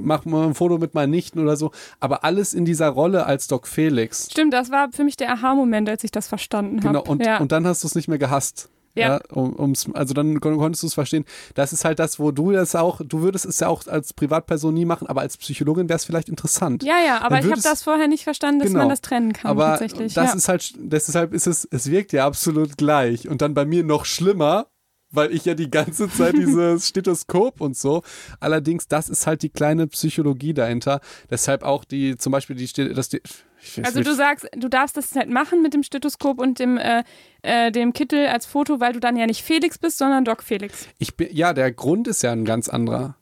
mach mal ein Foto mit meinen Nichten oder so. Aber alles in dieser Rolle als Doc Felix. Stimmt, das war für mich der Aha-Moment, als ich das verstanden habe. Genau. Und, ja. und dann hast du es nicht mehr gehasst. Ja. um, ums, also dann kon- konntest du es verstehen. Das ist halt das, wo du das auch, du würdest es ja auch als Privatperson nie machen, aber als Psychologin wäre es vielleicht interessant. ja, ja, aber ich habe das vorher nicht verstanden, dass Genau. man das trennen kann Aber tatsächlich. das ja. ist halt, deshalb ist es, es wirkt ja absolut gleich. Und dann bei mir noch schlimmer, weil ich ja die ganze Zeit dieses Stethoskop und so. Allerdings, das ist halt die kleine Psychologie dahinter. Deshalb auch die, zum Beispiel die, Ste- das, die ich weiß Also nicht. du sagst, du darfst das halt machen mit dem Stethoskop und dem, äh, äh, dem Kittel als Foto, weil du dann ja nicht Felix bist, sondern Doc Felix. Ich bin, ja, der Grund ist ja ein ganz anderer.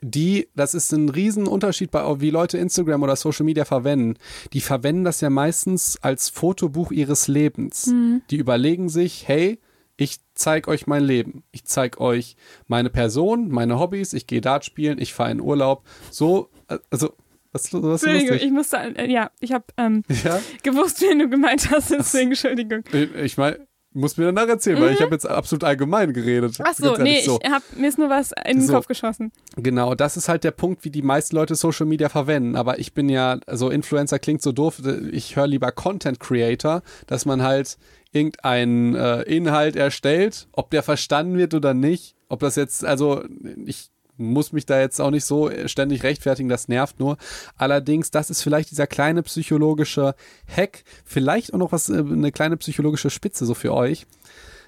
Die, das ist ein Riesenunterschied bei, wie Leute Instagram oder Social Media verwenden. Die verwenden das ja meistens als Fotobuch ihres Lebens. Die überlegen sich, hey, ich zeige euch mein Leben. Ich zeige euch meine Person, meine Hobbys. Ich gehe Dart spielen, ich fahre in Urlaub. So, äh, also Was, was Entschuldigung, ich musste, äh, ja, ich habe ähm, Ja? gewusst, wen du gemeint hast, deswegen Entschuldigung. Ich meine, muss mir danach erzählen, weil ich habe jetzt absolut allgemein geredet. Mhm. Ach so, nee, ich hab, mir ist nur was in den So. Kopf geschossen. Genau, das ist halt der Punkt, wie die meisten Leute Social Media verwenden. Aber ich bin ja, also Influencer klingt so doof, ich höre lieber Content Creator, dass man halt irgendeinen äh, Inhalt erstellt, ob der verstanden wird oder nicht. Ob das jetzt, also ich muss mich da jetzt auch nicht so ständig rechtfertigen, das nervt nur. Allerdings, das ist vielleicht dieser kleine psychologische Hack, vielleicht auch noch was, äh, eine kleine psychologische Spitze so für euch.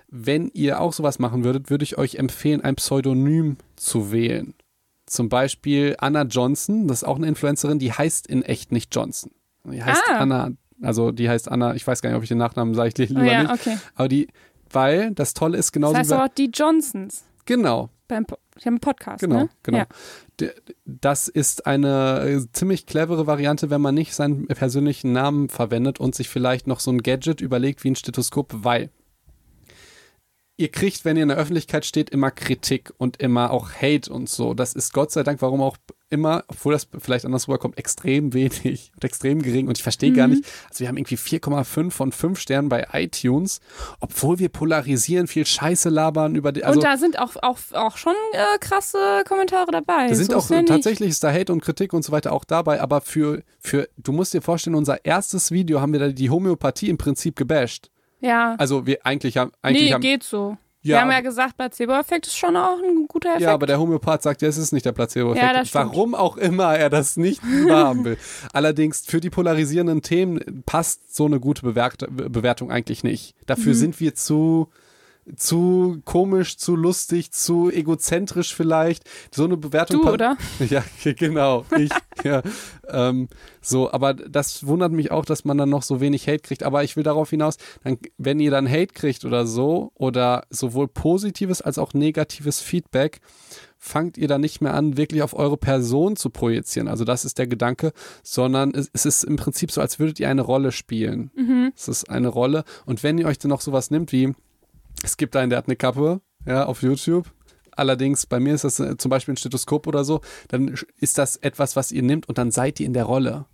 Wenn ihr auch sowas machen würdet, würde ich euch empfehlen, ein Pseudonym zu wählen. Zum Beispiel Anna Johnson, das ist auch eine Influencerin, die heißt in echt nicht Johnson. Die heißt Ah. Anna, also die heißt Anna, ich weiß gar nicht, ob ich den Nachnamen sage, ich lieber Oh ja, nicht. okay. Aber die, weil das Tolle ist genauso Das heißt aber auch die Johnsons. Genau, Beim po ich habe einen Podcast, Genau, ne? genau. Ja. Das ist eine äh, ziemlich clevere Variante, wenn man nicht seinen persönlichen Namen verwendet und sich vielleicht noch so ein Gadget überlegt wie ein Stethoskop, weil ihr kriegt, wenn ihr in der Öffentlichkeit steht, immer Kritik und immer auch Hate und so. Das ist Gott sei Dank, warum auch immer, obwohl das vielleicht anders rüberkommt, extrem wenig und extrem gering. Und ich verstehe gar Mhm. nicht, also wir haben irgendwie 4,5 von 5 Sternen bei iTunes, obwohl wir polarisieren, viel Scheiße labern über die. Also und da sind auch, auch, auch schon äh, krasse Kommentare dabei. Da sind so auch ist tatsächlich ist da Hate und Kritik und so weiter auch dabei, aber für, für, du musst dir vorstellen, unser erstes Video haben wir da die Homöopathie im Prinzip gebasht. Ja. Also wir eigentlich haben, eigentlich nee, haben, geht so. Ja, wir haben ja gesagt, Placebo-Effekt ist schon auch ein guter Effekt. ja, aber der Homöopath sagt, ja, es ist nicht der Placebo-Effekt. Ja. Warum auch immer er das nicht wahrhaben will. Allerdings für die polarisierenden Themen passt so eine gute Bewert Bewertung eigentlich nicht. Dafür Mhm. sind wir zu zu komisch, zu lustig, zu egozentrisch vielleicht. So eine Bewertung du, oder? Ja, genau. Ich, ja. Ähm, so, aber das wundert mich auch, dass man dann noch so wenig Hate kriegt. Aber ich will darauf hinaus, dann, wenn ihr dann Hate kriegt oder so, oder sowohl positives als auch negatives Feedback, fangt ihr dann nicht mehr an, wirklich auf eure Person zu projizieren. Also das ist der Gedanke, sondern es, es ist im Prinzip so, als würdet ihr eine Rolle spielen. Es ist eine Rolle. Und wenn ihr euch dann noch sowas nimmt wie, es gibt einen, der hat eine Kappe, ja, auf YouTube. Allerdings, bei mir ist das äh, zum Beispiel ein Stethoskop oder so, dann ist das etwas, was ihr nimmt und dann seid ihr in der Rolle.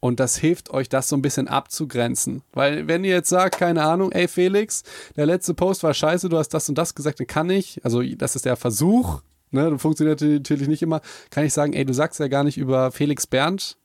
Und das hilft euch, das so ein bisschen abzugrenzen. Weil wenn ihr jetzt sagt, keine Ahnung, ey Felix, der letzte Post war scheiße, du hast das und das gesagt, dann kann ich, also das ist der Versuch, ne, funktioniert natürlich nicht immer, kann ich sagen, ey, du sagst ja gar nicht über Felix Berndt,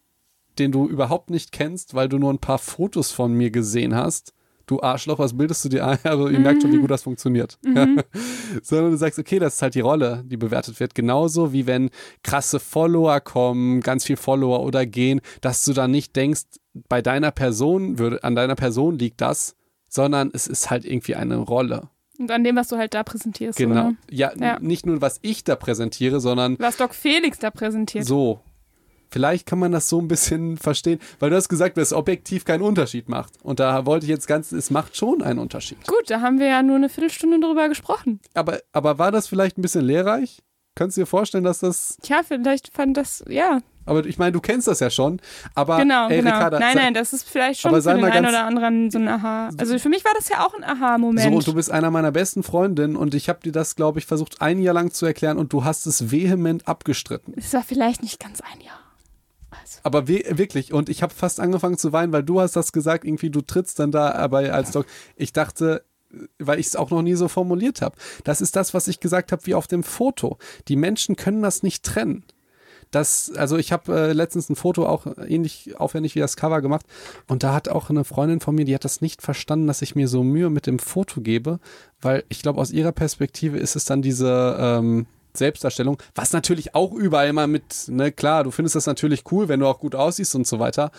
den du überhaupt nicht kennst, weil du nur ein paar Fotos von mir gesehen hast. Du Arschloch, was bildest du dir ein? Also ihr merkt schon, wie gut das funktioniert. Sondern du sagst, okay, das ist halt die Rolle, die bewertet wird. Genauso wie wenn krasse Follower kommen, ganz viel Follower oder gehen, dass du dann nicht denkst, bei deiner Person würde, an deiner Person liegt das, sondern es ist halt irgendwie eine Rolle. Und an dem, was du halt da präsentierst. Genau. Oder? Ja, Ja. nicht nur, was ich da präsentiere, sondern Was Doc Felix da präsentiert. so. Vielleicht kann man das so ein bisschen verstehen, weil du hast gesagt, dass es objektiv keinen Unterschied macht. Und da wollte ich jetzt ganz, es macht schon einen Unterschied. Gut, da haben wir ja nur eine Viertelstunde drüber gesprochen. Aber, aber war das vielleicht ein bisschen lehrreich? Könntest du dir vorstellen, dass das. Tja, vielleicht fand das, ja, Aber ich meine, du kennst das ja schon. Aber genau, ey, genau. Ricarda, nein, nein, das ist vielleicht schon für den einen oder anderen so ein Aha. Also für mich war das ja auch ein Aha-Moment. So, und du bist einer meiner besten Freundinnen und ich habe dir das, glaube ich, versucht, ein Jahr lang zu erklären und du hast es vehement abgestritten. es war vielleicht nicht ganz ein Jahr. Also, Aber we wirklich, und ich habe fast angefangen zu weinen, weil du hast das gesagt, irgendwie du trittst dann da aber als Doc. Ich dachte, weil ich es auch noch nie so formuliert habe. Das ist das, was ich gesagt habe, wie auf dem Foto. Die Menschen können das nicht trennen. Das, also ich habe äh, letztens ein Foto auch ähnlich aufwendig wie das Cover gemacht und da hat auch eine Freundin von mir, die hat das nicht verstanden, dass ich mir so Mühe mit dem Foto gebe, weil ich glaube, aus ihrer Perspektive ist es dann diese ähm, Selbstdarstellung, was natürlich auch überall immer mit, ne, klar, du findest das natürlich cool, wenn du auch gut aussiehst und so weiter.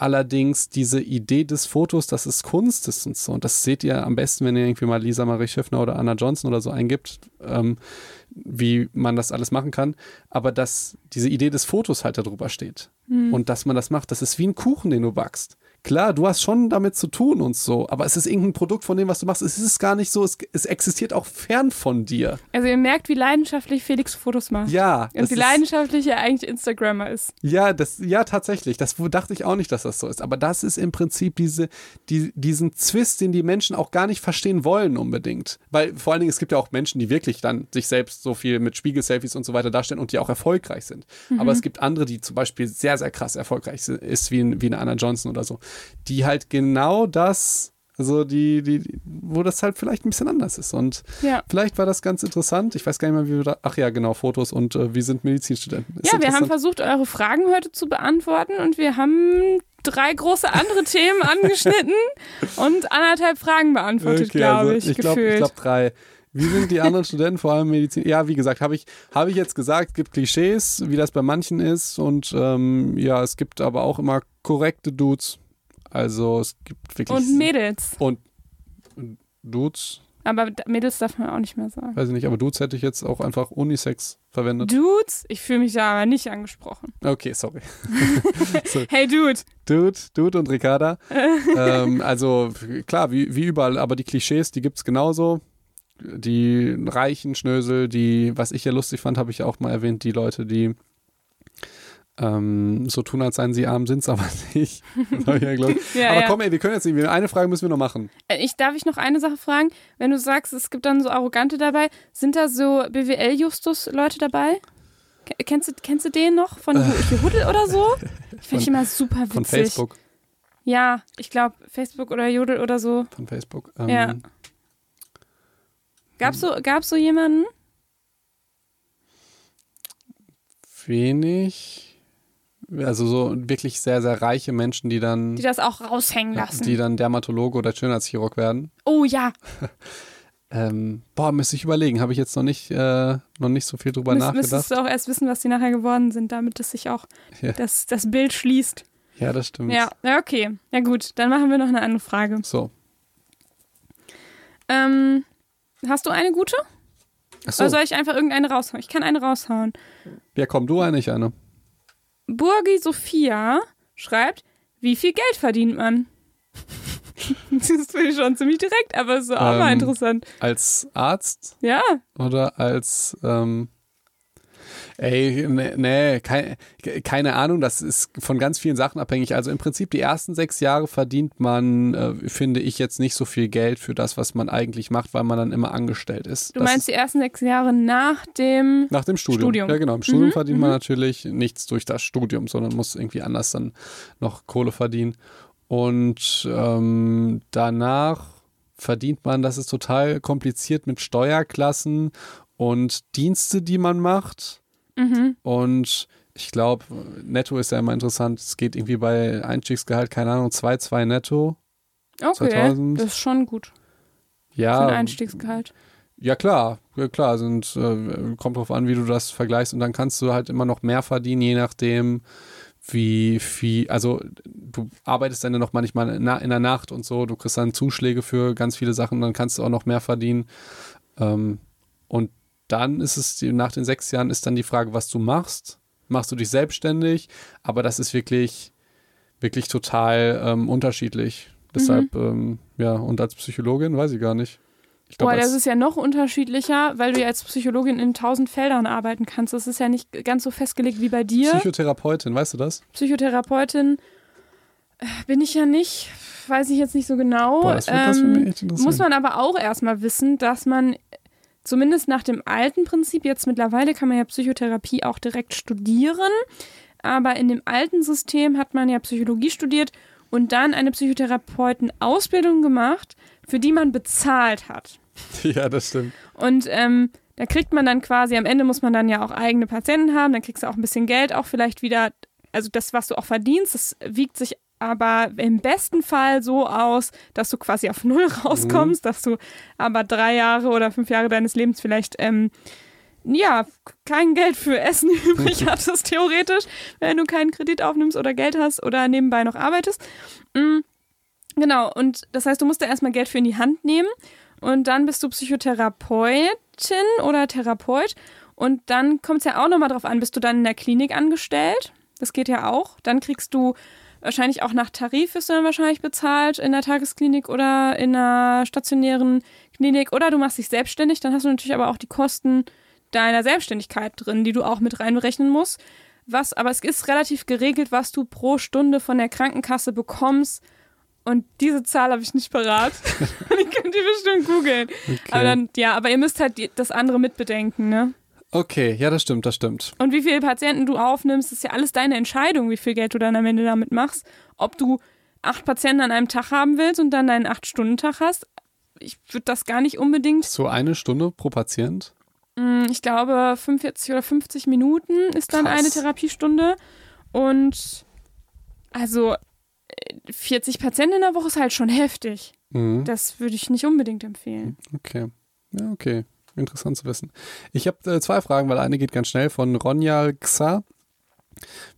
Allerdings diese Idee des Fotos, dass es Kunst ist und so, und das seht ihr am besten, wenn ihr irgendwie mal Lisa Marie Schiffner oder Anna Johnson oder so eingibt, ähm, wie man das alles machen kann. Aber dass diese Idee des Fotos halt darüber steht und dass man das macht, das ist wie ein Kuchen, den du backst. Klar, du hast schon damit zu tun und so, aber es ist irgendein Produkt von dem, was du machst. Es ist gar nicht so, es, es existiert auch fern von dir. Also ihr merkt, wie leidenschaftlich Felix Fotos macht. Ja. Und wie leidenschaftlich er eigentlich Instagrammer ist. Ja, das, ja, tatsächlich. Das dachte ich auch nicht, dass das so ist. Aber das ist im Prinzip diese, die, diesen Zwist, den die Menschen auch gar nicht verstehen wollen unbedingt. Weil vor allen Dingen, es gibt ja auch Menschen, die wirklich dann sich selbst so viel mit Spiegel-Selfies und so weiter darstellen und die auch erfolgreich sind. Mhm. Aber es gibt andere, die zum Beispiel sehr, sehr krass erfolgreich sind, ist, wie, wie eine Anna Johnson oder so, die halt genau das also die, die, wo das halt vielleicht ein bisschen anders ist. Und ja. vielleicht war das ganz interessant. Ich weiß gar nicht mehr, wie wir da. Ach ja, genau, Fotos und äh, wir sind Medizinstudenten. Ist ja, wir haben versucht, eure Fragen heute zu beantworten und wir haben drei große andere Themen angeschnitten und anderthalb Fragen beantwortet, okay, glaube also ich. Ich glaube glaub drei. Wie sind die anderen Studenten, vor allem Medizin? Ja, wie gesagt, habe ich, hab ich jetzt gesagt, es gibt Klischees, wie das bei manchen ist. Und ähm, ja, es gibt aber auch immer korrekte Dudes. Also es gibt wirklich. Und Mädels. Und Dudes. Aber Mädels darf man auch nicht mehr sagen. Weiß ich nicht, aber Dudes hätte ich jetzt auch einfach Unisex verwendet. Dudes? Ich fühle mich da aber nicht angesprochen. Okay, sorry. so. Hey Dude. Dude, Dude und Ricarda. ähm, also klar, wie, wie überall, aber die Klischees, die gibt es genauso. Die reichen Schnösel, die, was ich ja lustig fand, habe ich ja auch mal erwähnt, die Leute, die ähm, so tun, als seien sie arm, sind es aber nicht. ja, ja, aber komm, ey, wir können jetzt nicht. Eine Frage müssen wir noch machen. Äh, ich darf ich noch eine Sache fragen? Wenn du sagst, es gibt dann so Arrogante dabei, sind da so BWL-Justus-Leute dabei? Kennst du, kennst du den noch von Jodel oder so? Ich finde immer super witzig. Von Facebook. Ja, ich glaube Facebook oder Jodel oder so. Von Facebook. Ähm, ja. Gab's so, gab's so jemanden? Wenig. Also so wirklich sehr, sehr reiche Menschen, die dann. Die das auch raushängen lassen. Die dann Dermatologe oder Schönheitschirurg werden. Oh ja. ähm, boah, müsste ich überlegen. Habe ich jetzt noch nicht, äh, noch nicht so viel drüber Müs nachgedacht. Müsstest du auch erst wissen, was die nachher geworden sind, damit es sich auch ja. das, das Bild schließt. Ja, das stimmt. Ja, okay. Ja gut, dann machen wir noch eine andere Frage. So. Ähm, hast du eine gute? Ach so. Oder soll ich einfach irgendeine raushauen? Ich kann eine raushauen. Ja, komm, du eine, ich eine. Burgi Sophia schreibt, wie viel Geld verdient man? das finde ich schon ziemlich direkt, aber es ist auch ähm, mal interessant. Als Arzt? Ja. Oder als ähm, Ey, nee, nee keine, keine Ahnung, das ist von ganz vielen Sachen abhängig. Also im Prinzip die ersten sechs Jahre verdient man, äh, finde ich, jetzt nicht so viel Geld für das, was man eigentlich macht, weil man dann immer angestellt ist. Du das meinst die ersten sechs Jahre nach dem Nach dem Studium. Studium. Ja, genau. Im Studium mhm, verdient man mhm. natürlich nichts durch das Studium, sondern muss irgendwie anders dann noch Kohle verdienen. Und ähm, danach verdient man, das ist total kompliziert mit Steuerklassen und Dienste, die man macht. Mhm. Und ich glaube, netto ist ja immer interessant. Es geht irgendwie bei Einstiegsgehalt, keine Ahnung, 2,2 netto. Okay, 2000. das ist schon gut. Ja. Für ein Einstiegsgehalt. Ja, klar. Ja, klar. Sind, äh, kommt drauf an, wie du das vergleichst. Und dann kannst du halt immer noch mehr verdienen, je nachdem, wie viel. Also, du arbeitest dann ja noch manchmal in, in der Nacht und so. Du kriegst dann Zuschläge für ganz viele Sachen. Dann kannst du auch noch mehr verdienen. Ähm, und dann ist es, nach den sechs Jahren ist dann die Frage, was du machst. Machst du dich selbstständig? Aber das ist wirklich, wirklich total ähm, unterschiedlich. Deshalb, mhm. ähm, ja, und als Psychologin weiß ich gar nicht. Ich glaub, Boah, das ist ja noch unterschiedlicher, weil du ja als Psychologin in tausend Feldern arbeiten kannst. Das ist ja nicht ganz so festgelegt wie bei dir. Psychotherapeutin, weißt du das? Psychotherapeutin äh, bin ich ja nicht, weiß ich jetzt nicht so genau. Boah, das wird ähm, das für mich echt interessant. Muss man aber auch erstmal wissen, dass man zumindest nach dem alten Prinzip, jetzt mittlerweile kann man ja Psychotherapie auch direkt studieren, aber in dem alten System hat man ja Psychologie studiert und dann eine Psychotherapeutenausbildung gemacht, für die man bezahlt hat. Ja, das stimmt. Und ähm, da kriegt man dann quasi, am Ende muss man dann ja auch eigene Patienten haben, dann kriegst du auch ein bisschen Geld, auch vielleicht wieder, also das, was du auch verdienst, das wiegt sich aber im besten Fall so aus, dass du quasi auf Null rauskommst, mhm. dass du aber drei Jahre oder fünf Jahre deines Lebens vielleicht ähm, ja, kein Geld für Essen übrig hattest, theoretisch, wenn du keinen Kredit aufnimmst oder Geld hast oder nebenbei noch arbeitest. Mhm. Genau, und das heißt, du musst da erstmal Geld für in die Hand nehmen und dann bist du Psychotherapeutin oder Therapeut und dann kommt es ja auch nochmal drauf an, bist du dann in der Klinik angestellt? Das geht ja auch. Dann kriegst du wahrscheinlich auch nach Tarif wirst du dann wahrscheinlich bezahlt in der Tagesklinik oder in einer stationären Klinik oder du machst dich selbstständig, dann hast du natürlich aber auch die Kosten deiner Selbstständigkeit drin, die du auch mit reinberechnen musst. Was, aber es ist relativ geregelt, was du pro Stunde von der Krankenkasse bekommst. Und diese Zahl habe ich nicht parat. die könnt ihr bestimmt googeln. Okay. Aber dann, ja, aber ihr müsst halt die, das andere mitbedenken, ne? Okay, ja, das stimmt, das stimmt. Und wie viele Patienten du aufnimmst, ist ja alles deine Entscheidung, wie viel Geld du dann am Ende damit machst. Ob du acht Patienten an einem Tag haben willst und dann deinen Acht-Stunden-Tag hast. Ich würde das gar nicht unbedingt. So eine Stunde pro Patient? Mm, Ich glaube, 45 oder 50 Minuten ist dann Krass. eine Therapiestunde. Und also äh, 40 Patienten in der Woche ist halt schon heftig. Mhm. Das würde ich nicht unbedingt empfehlen. Okay. Ja, okay. Interessant zu wissen. Ich habe äh, zwei Fragen, weil eine geht ganz schnell von Ronjal Xa.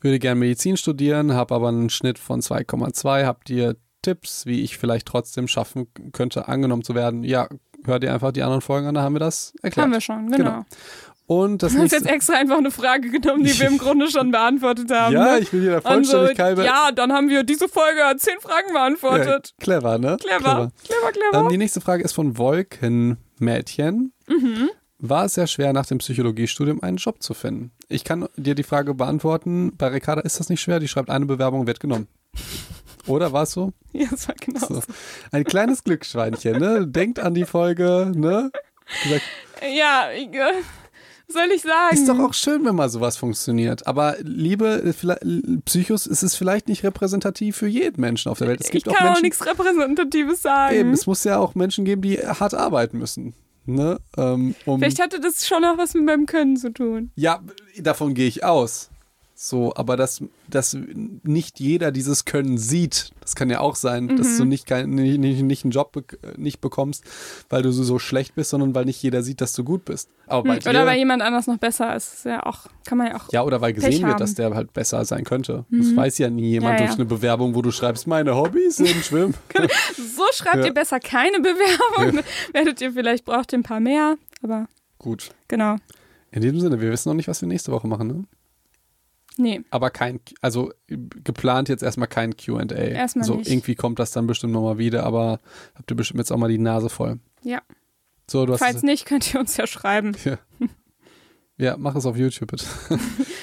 Würde gern Medizin studieren, habe aber einen Schnitt von 2,2. Habt ihr Tipps, wie ich vielleicht trotzdem schaffen könnte, angenommen zu werden? Ja, hört ihr einfach die anderen Folgen an, da haben wir das erklärt. Haben wir schon, genau. Genau. Und das Du hast jetzt extra einfach eine Frage genommen, die wir im Grunde schon beantwortet haben. Ja, ne? ich will hier der Vollständigkeit. ja, dann haben wir diese Folge zehn Fragen beantwortet. Ja, clever, ne? Clever, clever, clever. Ähm, die nächste Frage ist von Wolkenmädchen. Mhm. War es sehr schwer, nach dem Psychologiestudium einen Job zu finden? Ich kann dir die Frage beantworten. Bei Ricarda ist das nicht schwer. Die schreibt eine Bewerbung, wird genommen. Oder war es so? ja, das war genau so. so. Ein kleines Glücksschweinchen, ne? Denkt an die Folge, ne? Gesagt, Ja, ich, äh, soll ich sagen? ist doch auch schön, wenn mal sowas funktioniert. Aber liebe Psychos, es ist vielleicht nicht repräsentativ für jeden Menschen auf der Welt. Es ich gibt kann auch auch Menschen, nichts Repräsentatives sagen. Eben, es muss ja auch Menschen geben, die hart arbeiten müssen. Ne? Ähm, um, Vielleicht hatte das schon noch was mit meinem Können zu tun. ja, davon gehe ich aus. So, aber dass, dass nicht jeder dieses Können sieht, das kann ja auch sein, Mhm. dass du nicht, kein, nicht, nicht, nicht einen Job be nicht bekommst, weil du so, so schlecht bist, sondern weil nicht jeder sieht, dass du gut bist. Aber bei Hm, dir, Oder weil jemand anders noch besser ist. Ja, auch, kann man ja auch. ja, oder weil Pech gesehen wird, haben. dass der halt besser sein könnte. Das weiß ja nie jemand Ja, durch ja. eine Bewerbung, wo du schreibst, meine Hobbys sind Schwimmen. So schreibt Ja. ihr besser keine Bewerbung. Werdet ihr vielleicht, braucht ihr ein paar mehr. Aber gut. genau. In diesem Sinne, wir wissen noch nicht, was wir nächste Woche machen, ne? Nee. aber kein, also geplant jetzt erstmal kein QA. Erstmal so, nicht. irgendwie kommt das dann bestimmt nochmal wieder, aber habt ihr bestimmt jetzt auch mal die Nase voll. Ja. So, Falls nicht, könnt ihr uns ja schreiben. ja. ja, mach es auf YouTube bitte.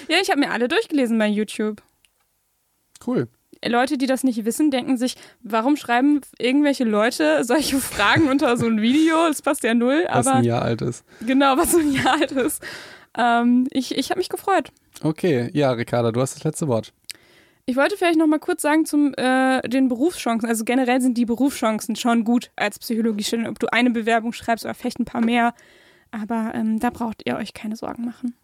Ja, ich habe mir alle durchgelesen bei YouTube. Cool. Leute, die das nicht wissen, denken sich, warum schreiben irgendwelche Leute solche Fragen unter so ein Video? Das passt ja null, Was aber ein Jahr alt ist. genau, was so ein Jahr alt ist. Ähm, ich ich habe mich gefreut. Okay, ja, Ricarda, du hast das letzte Wort. Ich wollte vielleicht noch mal kurz sagen zum äh, den Berufschancen. Also generell sind die Berufschancen schon gut als Psychologiestudent, ob du eine Bewerbung schreibst oder vielleicht ein paar mehr. Aber ähm, da braucht ihr euch keine Sorgen machen.